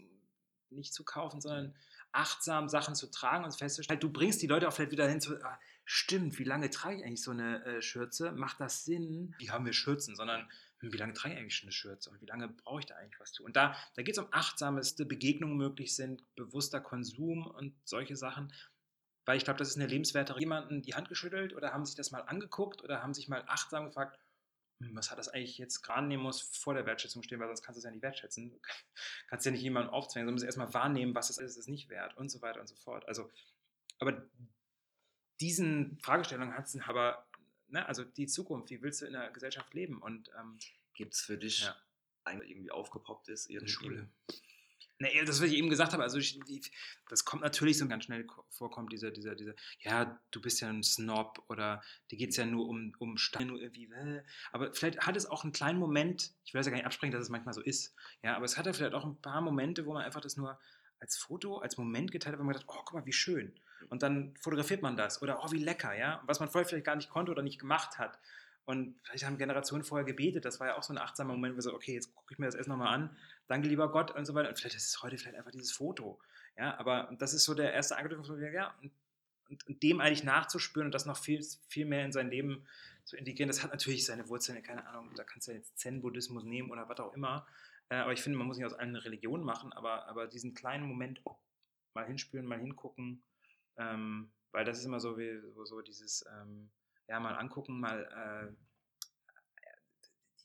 nicht zu kaufen, sondern achtsam Sachen zu tragen und festzustellen, du bringst die Leute auch vielleicht wieder hin zu, ah, stimmt, wie lange trage ich eigentlich so eine äh, Schürze? Macht das Sinn? Wie haben wir Schürzen? Sondern hm, wie lange trage ich eigentlich schon eine Schürze und wie lange brauche ich da eigentlich was zu? Und da, da geht es um achtsamste Begegnungen möglich sind, bewusster Konsum und solche Sachen. Weil ich glaube, das ist eine lebenswertere. Jemanden die Hand geschüttelt oder haben sich das mal angeguckt oder haben sich mal achtsam gefragt, was hat das eigentlich jetzt gerade nehmen muss vor der Wertschätzung stehen, weil sonst kannst du es ja nicht wertschätzen. Du kannst ja nicht jemanden aufzwängen, sondern musst erstmal wahrnehmen, was es ist, ist nicht wert und so weiter und so fort. Also, aber diesen Fragestellungen hat es aber, ne, also die Zukunft, wie willst du in der Gesellschaft leben? Und ähm, gibt es für dich ja. eigentlich irgendwie aufgepoppt ist? Irgendwie? Schule. Nee, das, was ich eben gesagt habe, also ich, das kommt natürlich so ganz schnell vorkommt, dieser, dieser, dieser, ja, du bist ja ein Snob oder dir geht es ja nur um, um Stein, nur irgendwie, äh. aber vielleicht hat es auch einen kleinen Moment, ich will das ja gar nicht absprechen, dass es manchmal so ist, ja, aber es hat ja vielleicht auch ein paar Momente, wo man einfach das nur als Foto, als Moment geteilt hat, wo man gedacht, oh, guck mal, wie schön. Und dann fotografiert man das oder oh, wie lecker, ja, was man vorher vielleicht gar nicht konnte oder nicht gemacht hat. Und vielleicht haben Generationen vorher gebetet. Das war ja auch so ein achtsamer Moment, wo so, okay, jetzt gucke ich mir das erst nochmal an. Danke, lieber Gott und so weiter. Und vielleicht ist es heute vielleicht einfach dieses Foto. Ja, aber das ist so der erste Angriff, ja, und, und, und, dem eigentlich nachzuspüren und das noch viel, viel mehr in sein Leben zu integrieren, das hat natürlich seine Wurzeln, keine Ahnung, da kannst du jetzt Zen-Buddhismus nehmen oder was auch immer. Äh, aber ich finde, man muss nicht aus allen eine Religion machen, aber, aber diesen kleinen Moment mal hinspüren, mal hingucken, ähm, weil das ist immer so wie so dieses, ähm, ja, mal angucken, mal äh,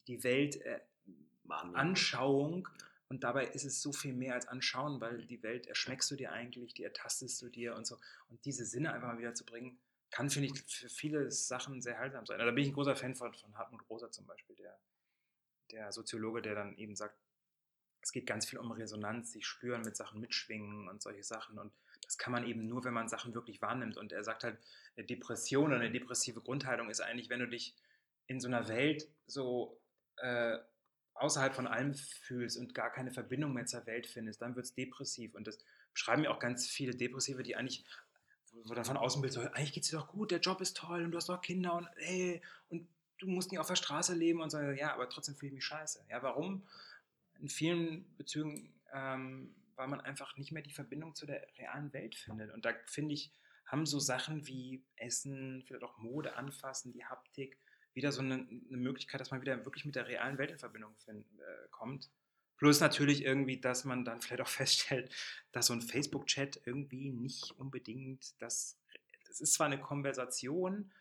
die Welt äh, Anschauung. Und dabei ist es so viel mehr als Anschauen, weil die Welt erschmeckst du dir eigentlich, die ertastest du dir und so. Und diese Sinne einfach mal wieder zu bringen, kann, finde ich, für viele Sachen sehr heilsam sein. Also da bin ich ein großer Fan von, von Hartmut Rosa zum Beispiel, der, der Soziologe, der dann eben sagt, es geht ganz viel um Resonanz, sich spüren, mit Sachen mitschwingen und solche Sachen. Und das kann man eben nur, wenn man Sachen wirklich wahrnimmt. Und er sagt halt, eine Depression oder eine depressive Grundhaltung ist eigentlich, wenn du dich in so einer Welt so äh, außerhalb von allem fühlst und gar keine Verbindung mehr zur Welt findest, dann wird es depressiv. Und das beschreiben ja auch ganz viele Depressive, die eigentlich, wo dann von außen Bild so, eigentlich geht es dir doch gut, der Job ist toll und du hast doch Kinder und hey, und du musst nicht auf der Straße leben und so, ja, aber trotzdem fühle ich mich scheiße. Ja, warum? In vielen Bezügen ähm, weil man einfach nicht mehr die Verbindung zu der realen Welt findet. Und da finde ich, haben so Sachen wie Essen, vielleicht auch Mode anfassen, die Haptik, wieder so eine, eine Möglichkeit, dass man wieder wirklich mit der realen Welt in Verbindung find, äh, kommt. Plus natürlich irgendwie, dass man dann vielleicht auch feststellt, dass so ein Facebook-Chat irgendwie nicht unbedingt das, das ist zwar eine Konversation,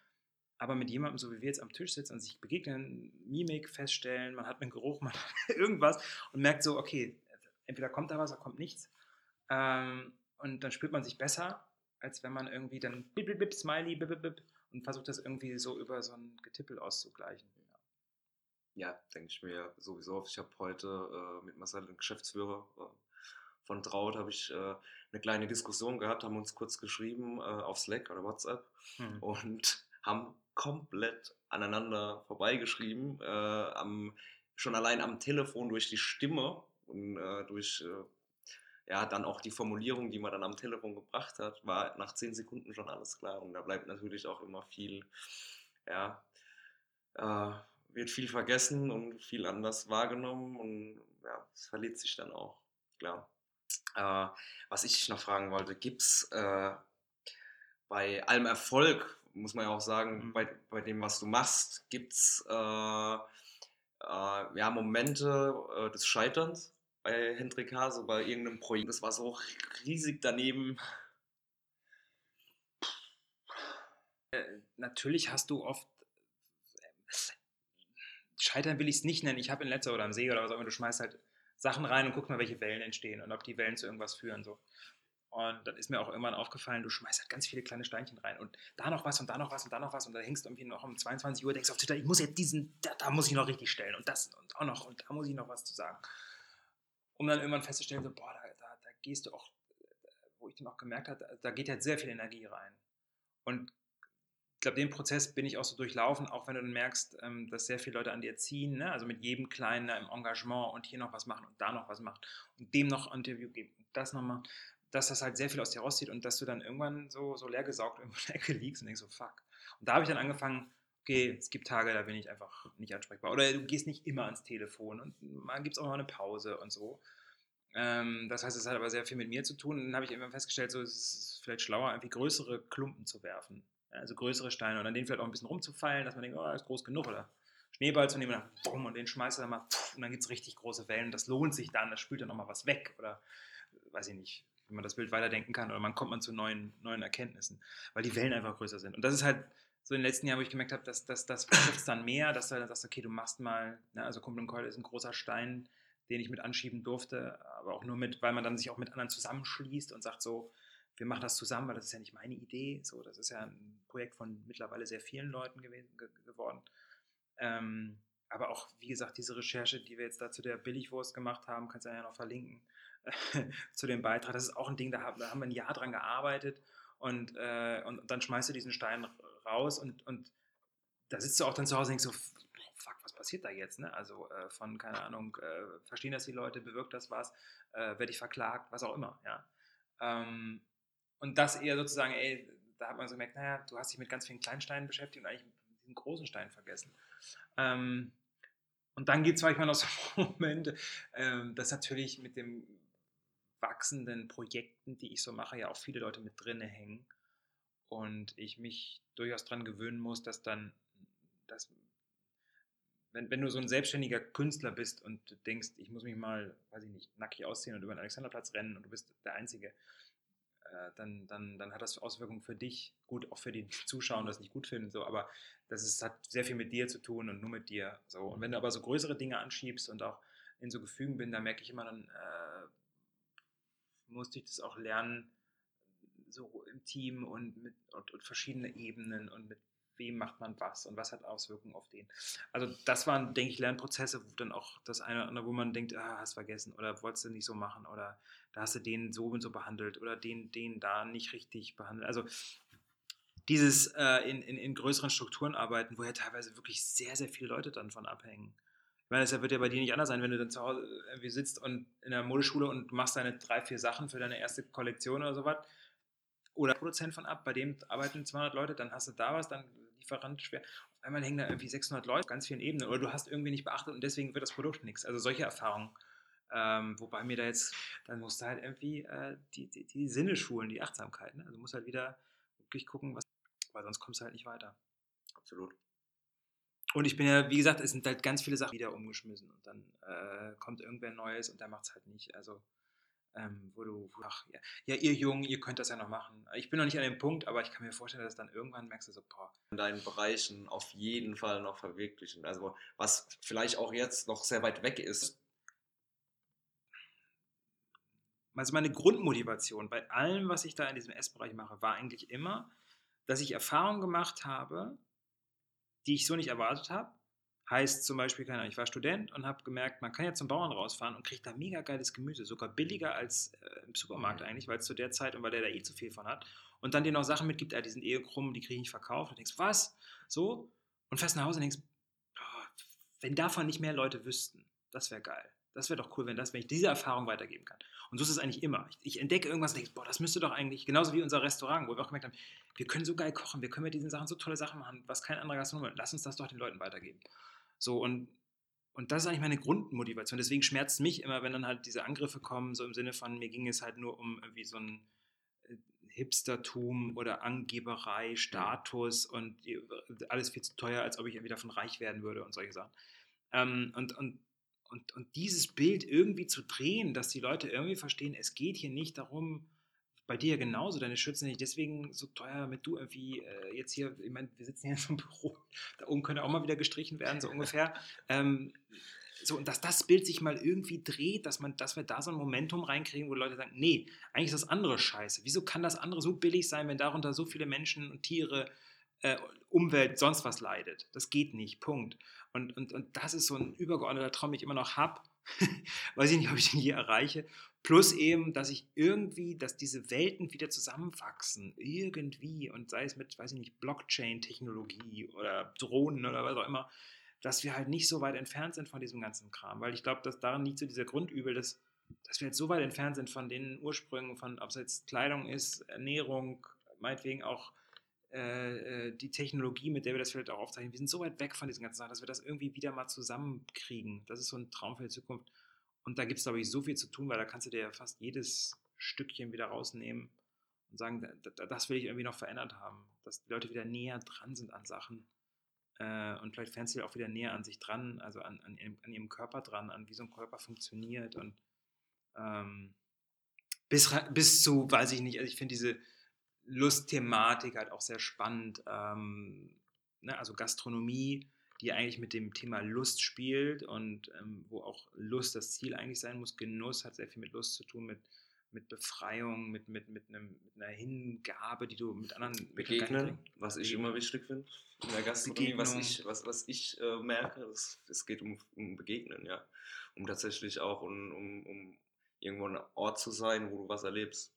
aber mit jemandem, so wie wir jetzt am Tisch sitzen und sich begegnen, Mimik feststellen, man hat einen Geruch, man hat irgendwas und merkt so, okay, entweder kommt da was oder kommt nichts. Ähm, und dann spürt man sich besser, als wenn man irgendwie dann bip, bip, bip, Smiley, bip, bip, bip, und versucht das irgendwie so über so ein Getippel auszugleichen. Ja, ja denke ich mir sowieso. Ich habe heute äh, mit Marcel, dem Geschäftsführer äh, von Traut, habe ich äh, eine kleine Diskussion gehabt, haben uns kurz geschrieben äh, auf Slack oder WhatsApp hm. und haben komplett aneinander vorbeigeschrieben, äh, am, schon allein am Telefon durch die Stimme und äh, durch äh, ja, dann auch die Formulierung, die man dann am Telefon gebracht hat, war nach zehn Sekunden schon alles klar. Und da bleibt natürlich auch immer viel, ja, äh, wird viel vergessen und viel anders wahrgenommen und ja, es verliert sich dann auch, klar. Äh, was ich noch fragen wollte, gibt es äh, bei allem Erfolg, muss man ja auch sagen, mhm. bei, bei dem, was du machst, gibt es äh, äh, ja, Momente äh, des Scheiterns? Bei Hendrik Hase bei irgendeinem Projekt. Das war so riesig daneben. Äh, natürlich hast du oft. Scheitern will ich es nicht nennen. Ich habe in letzter oder am See oder was auch immer, du schmeißt halt Sachen rein und guckst mal, welche Wellen entstehen und ob die Wellen zu irgendwas führen. So. Und dann ist mir auch irgendwann aufgefallen, du schmeißt halt ganz viele kleine Steinchen rein und da noch was und da noch was und da noch was und da hängst du irgendwie noch um 22 Uhr, denkst auf Twitter, ich muss jetzt diesen, da, da muss ich noch richtig stellen und das und auch noch und da muss ich noch was zu sagen um dann irgendwann festzustellen, so, boah, da, da, da gehst du auch, wo ich dann auch gemerkt habe, da geht halt sehr viel Energie rein. Und ich glaube, den Prozess bin ich auch so durchlaufen, auch wenn du dann merkst, ähm, dass sehr viele Leute an dir ziehen, ne? also mit jedem Kleinen Engagement und hier noch was machen und da noch was machen und dem noch ein Interview geben und das nochmal, dass das halt sehr viel aus dir rauszieht und dass du dann irgendwann so, so leergesaugt in der Ecke liegst und denkst so, fuck. Und da habe ich dann angefangen, okay, es gibt Tage, da bin ich einfach nicht ansprechbar. Oder du gehst nicht immer ans Telefon und mal gibt es auch mal eine Pause und so. Ähm, das heißt, es hat aber sehr viel mit mir zu tun. Und dann habe ich irgendwann festgestellt, so, es ist vielleicht schlauer, irgendwie größere Klumpen zu werfen. Also größere Steine und an denen vielleicht auch ein bisschen rumzufallen, dass man denkt, oh, ist groß genug oder Schneeball zu nehmen und, dann, bumm, und den schmeißt du dann mal und dann gibt es richtig große Wellen. Das lohnt sich dann, das spült dann nochmal was weg oder weiß ich nicht, wie man das Bild weiterdenken kann oder man kommt man zu neuen, neuen Erkenntnissen, weil die Wellen einfach größer sind. Und das ist halt so in den letzten Jahren, wo ich gemerkt habe, dass, dass das trifft dann mehr, dass du dann sagst, okay, du machst mal, ne, also Kumpel und Keule ist ein großer Stein, den ich mit anschieben durfte, aber auch nur mit, weil man dann sich auch mit anderen zusammenschließt und sagt so, wir machen das zusammen, weil das ist ja nicht meine Idee, so, das ist ja ein Projekt von mittlerweile sehr vielen Leuten gewesen, ge geworden. Ähm, aber auch, wie gesagt, diese Recherche, die wir jetzt da zu der Billigwurst gemacht haben, kannst du ja noch verlinken, zu dem Beitrag, das ist auch ein Ding, da haben, da haben wir ein Jahr dran gearbeitet und, äh, und, dann schmeißt du diesen Stein raus und, und da sitzt du auch dann zu Hause und denkst so, fuck, was passiert da jetzt? Ne? Also äh, von, keine Ahnung, äh, verstehen das die Leute, bewirkt das was, äh, werde ich verklagt, was auch immer. Ja? Ähm, und das eher sozusagen, ey, da hat man so gemerkt, naja, du hast dich mit ganz vielen Kleinsteinen beschäftigt und eigentlich diesen großen Stein vergessen. Ähm, und dann gibt es manchmal noch so Momente, ähm, dass natürlich mit den wachsenden Projekten, die ich so mache, ja auch viele Leute mit drinne hängen. Und ich mich durchaus daran gewöhnen muss, dass dann, dass, wenn, wenn du so ein selbstständiger Künstler bist und denkst, ich muss mich mal, weiß ich nicht, nackig ausziehen und über den Alexanderplatz rennen und du bist der Einzige, äh, dann, dann, dann hat das Auswirkungen für dich. Gut, auch für die Zuschauer, die das nicht gut finden, so, aber das ist, hat sehr viel mit dir zu tun und nur mit dir. So. Und wenn du aber so größere Dinge anschiebst und auch in so Gefügen bin, dann merke ich immer, dann äh, musste ich das auch lernen, so im Team und mit und, und verschiedene Ebenen und mit wem macht man was und was hat Auswirkungen auf den. Also das waren, denke ich, Lernprozesse, wo dann auch das eine oder andere, wo man denkt, ah, hast vergessen oder wolltest du nicht so machen oder da hast du den so und so behandelt oder den, den da nicht richtig behandelt. Also dieses äh, in, in, in größeren Strukturen arbeiten, wo ja teilweise wirklich sehr, sehr viele Leute dann von abhängen. Ich meine, das wird ja bei dir nicht anders sein, wenn du dann zu Hause irgendwie sitzt und in der Modeschule und machst deine drei, vier Sachen für deine erste Kollektion oder sowas. Oder Produzent von ab, bei dem arbeiten 200 Leute, dann hast du da was, dann Lieferant schwer. Auf einmal hängen da irgendwie 600 Leute auf ganz vielen Ebenen oder du hast irgendwie nicht beachtet und deswegen wird das Produkt nichts. Also solche Erfahrungen. Ähm, wobei mir da jetzt, dann musst du halt irgendwie äh, die, die, die, Sinne schulen, die Achtsamkeit. Ne? Also musst halt wieder wirklich gucken, was, weil sonst kommst du halt nicht weiter. Absolut. Und ich bin ja, wie gesagt, es sind halt ganz viele Sachen wieder umgeschmissen und dann äh, kommt irgendwer Neues und der macht es halt nicht. Also ähm, wo du, wo, ach, ja, ja, ihr Jungen, ihr könnt das ja noch machen. Ich bin noch nicht an dem Punkt, aber ich kann mir vorstellen, dass dann irgendwann merkst du so, boah. In deinen Bereichen auf jeden Fall noch verwirklichen. Also was vielleicht auch jetzt noch sehr weit weg ist. Also meine Grundmotivation bei allem, was ich da in diesem S-Bereich mache, war eigentlich immer, dass ich Erfahrungen gemacht habe, die ich so nicht erwartet habe Heißt zum Beispiel, keine Ahnung, ich war Student und habe gemerkt, man kann ja zum Bauern rausfahren und kriegt da mega geiles Gemüse, sogar billiger als äh, im Supermarkt mhm. eigentlich, weil es zu der Zeit und weil der da eh zu viel von hat. Und dann dir noch Sachen mitgibt, äh, die sind eh krumm, die kriege ich nicht verkauft. Und denkst, was? So? Und fährst nach Hause und denkst, oh, wenn davon nicht mehr Leute wüssten, das wäre geil. Das wäre doch cool, wenn, das, wenn ich diese Erfahrung weitergeben kann. Und so ist es eigentlich immer. Ich, ich entdecke irgendwas und denke, boah, das müsste doch eigentlich, genauso wie unser Restaurant, wo wir auch gemerkt haben, wir können so geil kochen, wir können mit diesen Sachen so tolle Sachen machen, was kein anderer Gastronom will. Lass uns das doch den Leuten weitergeben. So, und, und das ist eigentlich meine Grundmotivation. Deswegen schmerzt es mich immer, wenn dann halt diese Angriffe kommen, so im Sinne von, mir ging es halt nur um irgendwie so ein äh, Hipstertum oder Angeberei, Status und alles viel zu teuer, als ob ich irgendwie davon reich werden würde und solche Sachen. Ähm, und, und, und, und dieses Bild irgendwie zu drehen, dass die Leute irgendwie verstehen, es geht hier nicht darum, bei dir genauso, deine Schützen nicht deswegen so teuer, damit du irgendwie äh, jetzt hier, ich meine, wir sitzen hier in so einem Büro, da oben könnte auch mal wieder gestrichen werden, so ungefähr. ähm, so, und dass das Bild sich mal irgendwie dreht, dass, man, dass wir da so ein Momentum reinkriegen, wo Leute sagen, nee, eigentlich ist das andere scheiße. Wieso kann das andere so billig sein, wenn darunter so viele Menschen und Tiere, äh, Umwelt, sonst was leidet? Das geht nicht, Punkt. Und, und, und das ist so ein übergeordneter Traum, den ich immer noch habe. Weiß ich nicht, ob ich den je erreiche. Plus eben, dass ich irgendwie, dass diese Welten wieder zusammenwachsen, irgendwie, und sei es mit, weiß ich nicht, Blockchain-Technologie oder Drohnen oder was auch immer, dass wir halt nicht so weit entfernt sind von diesem ganzen Kram. Weil ich glaube, dass daran liegt so dieser Grundübel, dass, dass wir jetzt so weit entfernt sind von den Ursprüngen, von ob es jetzt Kleidung ist, Ernährung, meinetwegen auch äh, äh, die Technologie, mit der wir das vielleicht auch aufzeichnen. Wir sind so weit weg von diesen ganzen Sachen, dass wir das irgendwie wieder mal zusammenkriegen. Das ist so ein Traum für die Zukunft. Und da gibt es, glaube ich, so viel zu tun, weil da kannst du dir ja fast jedes Stückchen wieder rausnehmen und sagen, das will ich irgendwie noch verändert haben, dass die Leute wieder näher dran sind an Sachen Äh, und vielleicht fänden sie auch wieder näher an sich dran, also an, an, ihrem, an ihrem Körper dran, an wie so ein Körper funktioniert und ähm, bis, bis zu, weiß ich nicht, also ich finde diese Lustthematik halt auch sehr spannend. Ähm, ne, also Gastronomie, die eigentlich mit dem Thema Lust spielt und ähm, wo auch Lust das Ziel eigentlich sein muss. Genuss hat sehr viel mit Lust zu tun, mit, mit Befreiung, mit, mit, mit, einem, mit einer Hingabe, die du mit anderen begegnen, was ich immer wichtig finde in der Gastronomie, was ich, was, was ich äh, merke, das, es geht um, um Begegnen, ja. Um tatsächlich auch um, um, um irgendwo ein Ort zu sein, wo du was erlebst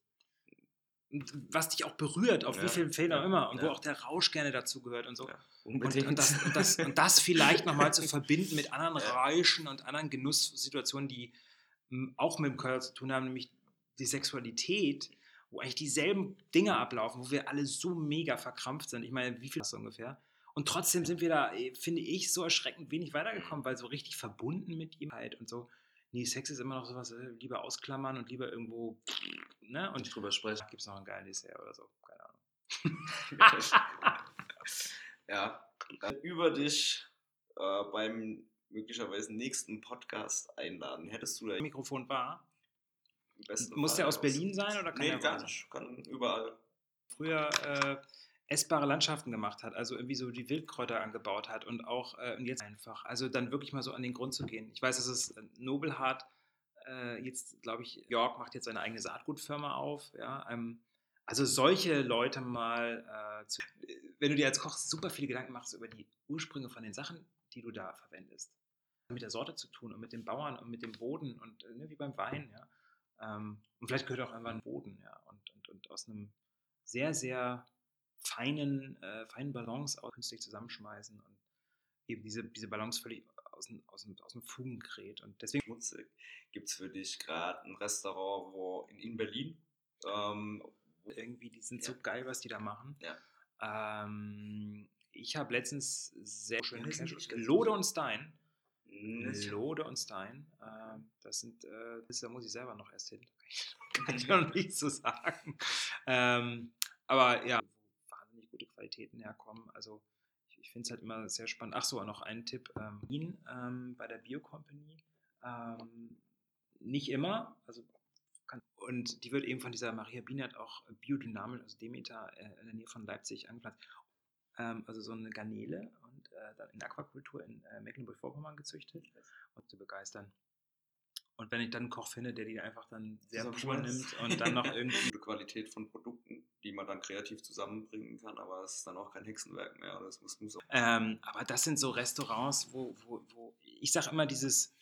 was dich auch berührt, auf ja, wie vielen Fällen auch immer, und ja. wo auch der Rausch gerne dazu gehört und so. Ja, und, und, das, und, das, und das vielleicht nochmal zu verbinden mit anderen Räuschen und anderen Genusssituationen, die auch mit dem Körper zu tun haben, nämlich die Sexualität, wo eigentlich dieselben Dinge ablaufen, wo wir alle so mega verkrampft sind. Ich meine, wie viel ist das ungefähr? Und trotzdem sind wir da, äh, finde ich, so erschreckend wenig weitergekommen, weil so richtig verbunden mit ihm halt und so nee, Sex ist immer noch sowas, äh, lieber ausklammern und lieber irgendwo, ne? Und Nicht drüber sprechen. Gibt es noch ein geiles Dessert oder so? Keine Ahnung. ja, über dich äh, beim möglicherweise nächsten Podcast einladen. Hättest du da. Mikrofon war? Muss der aus Berlin sein oder kann nee, gar nicht. Kann überall. Früher äh, essbare Landschaften gemacht hat, also irgendwie so die Wildkräuter angebaut hat und auch äh, und jetzt einfach, also dann wirklich mal so an den Grund zu gehen. Ich weiß, dass es äh, Nobelhart äh, jetzt, glaube ich, York macht jetzt seine eigene Saatgutfirma auf, ja. Ähm, also solche Leute mal, äh, zu, wenn du dir als Koch super viele Gedanken machst über die Ursprünge von den Sachen, die du da verwendest, mit der Sorte zu tun und mit den Bauern und mit dem Boden und äh, ne, wie beim Wein, ja. Ähm, und vielleicht gehört auch einfach ein Boden, ja, und, und, und aus einem sehr, sehr feinen, äh, feinen Balance auch künstlich zusammenschmeißen und eben diese, diese Balance völlig aus dem, aus dem, aus dem Fugen gerät. Und deswegen. Gibt es für dich gerade ein Restaurant wo in, in Berlin? Ähm, irgendwie, die sind ja. so geil, was die da machen. Ja. Ähm, ich habe letztens sehr schön Lode und Stein. Lode und Stein. Äh, das sind, äh, das, da muss ich selber noch erst hin. Kann ich noch nicht so sagen. Ähm, aber ja, gute Qualitäten herkommen. Also ich, ich finde es halt immer sehr spannend. Ach so, noch ein Tipp. Ähm, ähm, bei der Bio Company. Ähm, nicht immer, also kann, und die wird eben von dieser Maria Bienert auch biodynamisch, also Demeter äh, in der Nähe von Leipzig angepflanzt. Ähm, also so eine Garnele und äh, dann in Aquakultur in äh, Mecklenburg-Vorpommern gezüchtet und zu begeistern. Und wenn ich dann einen Koch finde, der die einfach dann sehr pur nimmt und dann noch irgendwie. Gute Qualität von Produkten, die man dann kreativ zusammenbringen kann, aber es ist dann auch kein Hexenwerk mehr. Das muss, muss ähm, aber das sind so Restaurants, wo, wo, wo ich sage immer dieses,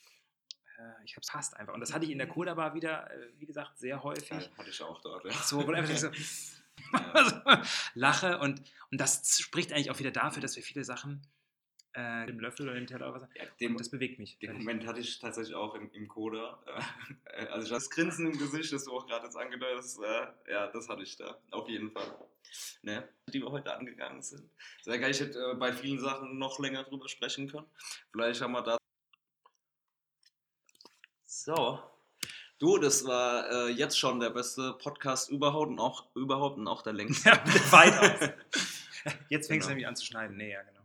äh, ich habe es passt einfach. Und das hatte ich in der Coda Bar wieder, äh, wie gesagt, sehr häufig. Ja, hatte ich auch dort, ja. So, wo einfach so ja. lache und, und das spricht eigentlich auch wieder dafür, dass wir viele Sachen äh, dem Löffel oder dem Teller oder was. Ja, dem, das bewegt mich. Den Moment hatte ich tatsächlich auch im, im Coda. Äh, also das Grinsen im Gesicht, das du auch gerade jetzt angedeutet hast, äh, ja, das hatte ich da. Auf jeden Fall. Ne? Die wir heute angegangen sind. Sehr geil, ich hätte äh, bei vielen Sachen noch länger drüber sprechen können. Vielleicht haben wir da. So. Du, das war äh, jetzt schon der beste Podcast überhaupt und auch, überhaupt und auch der längste. Ja, weitaus. Jetzt fängst genau. du nämlich an zu schneiden. Nee, ja, genau.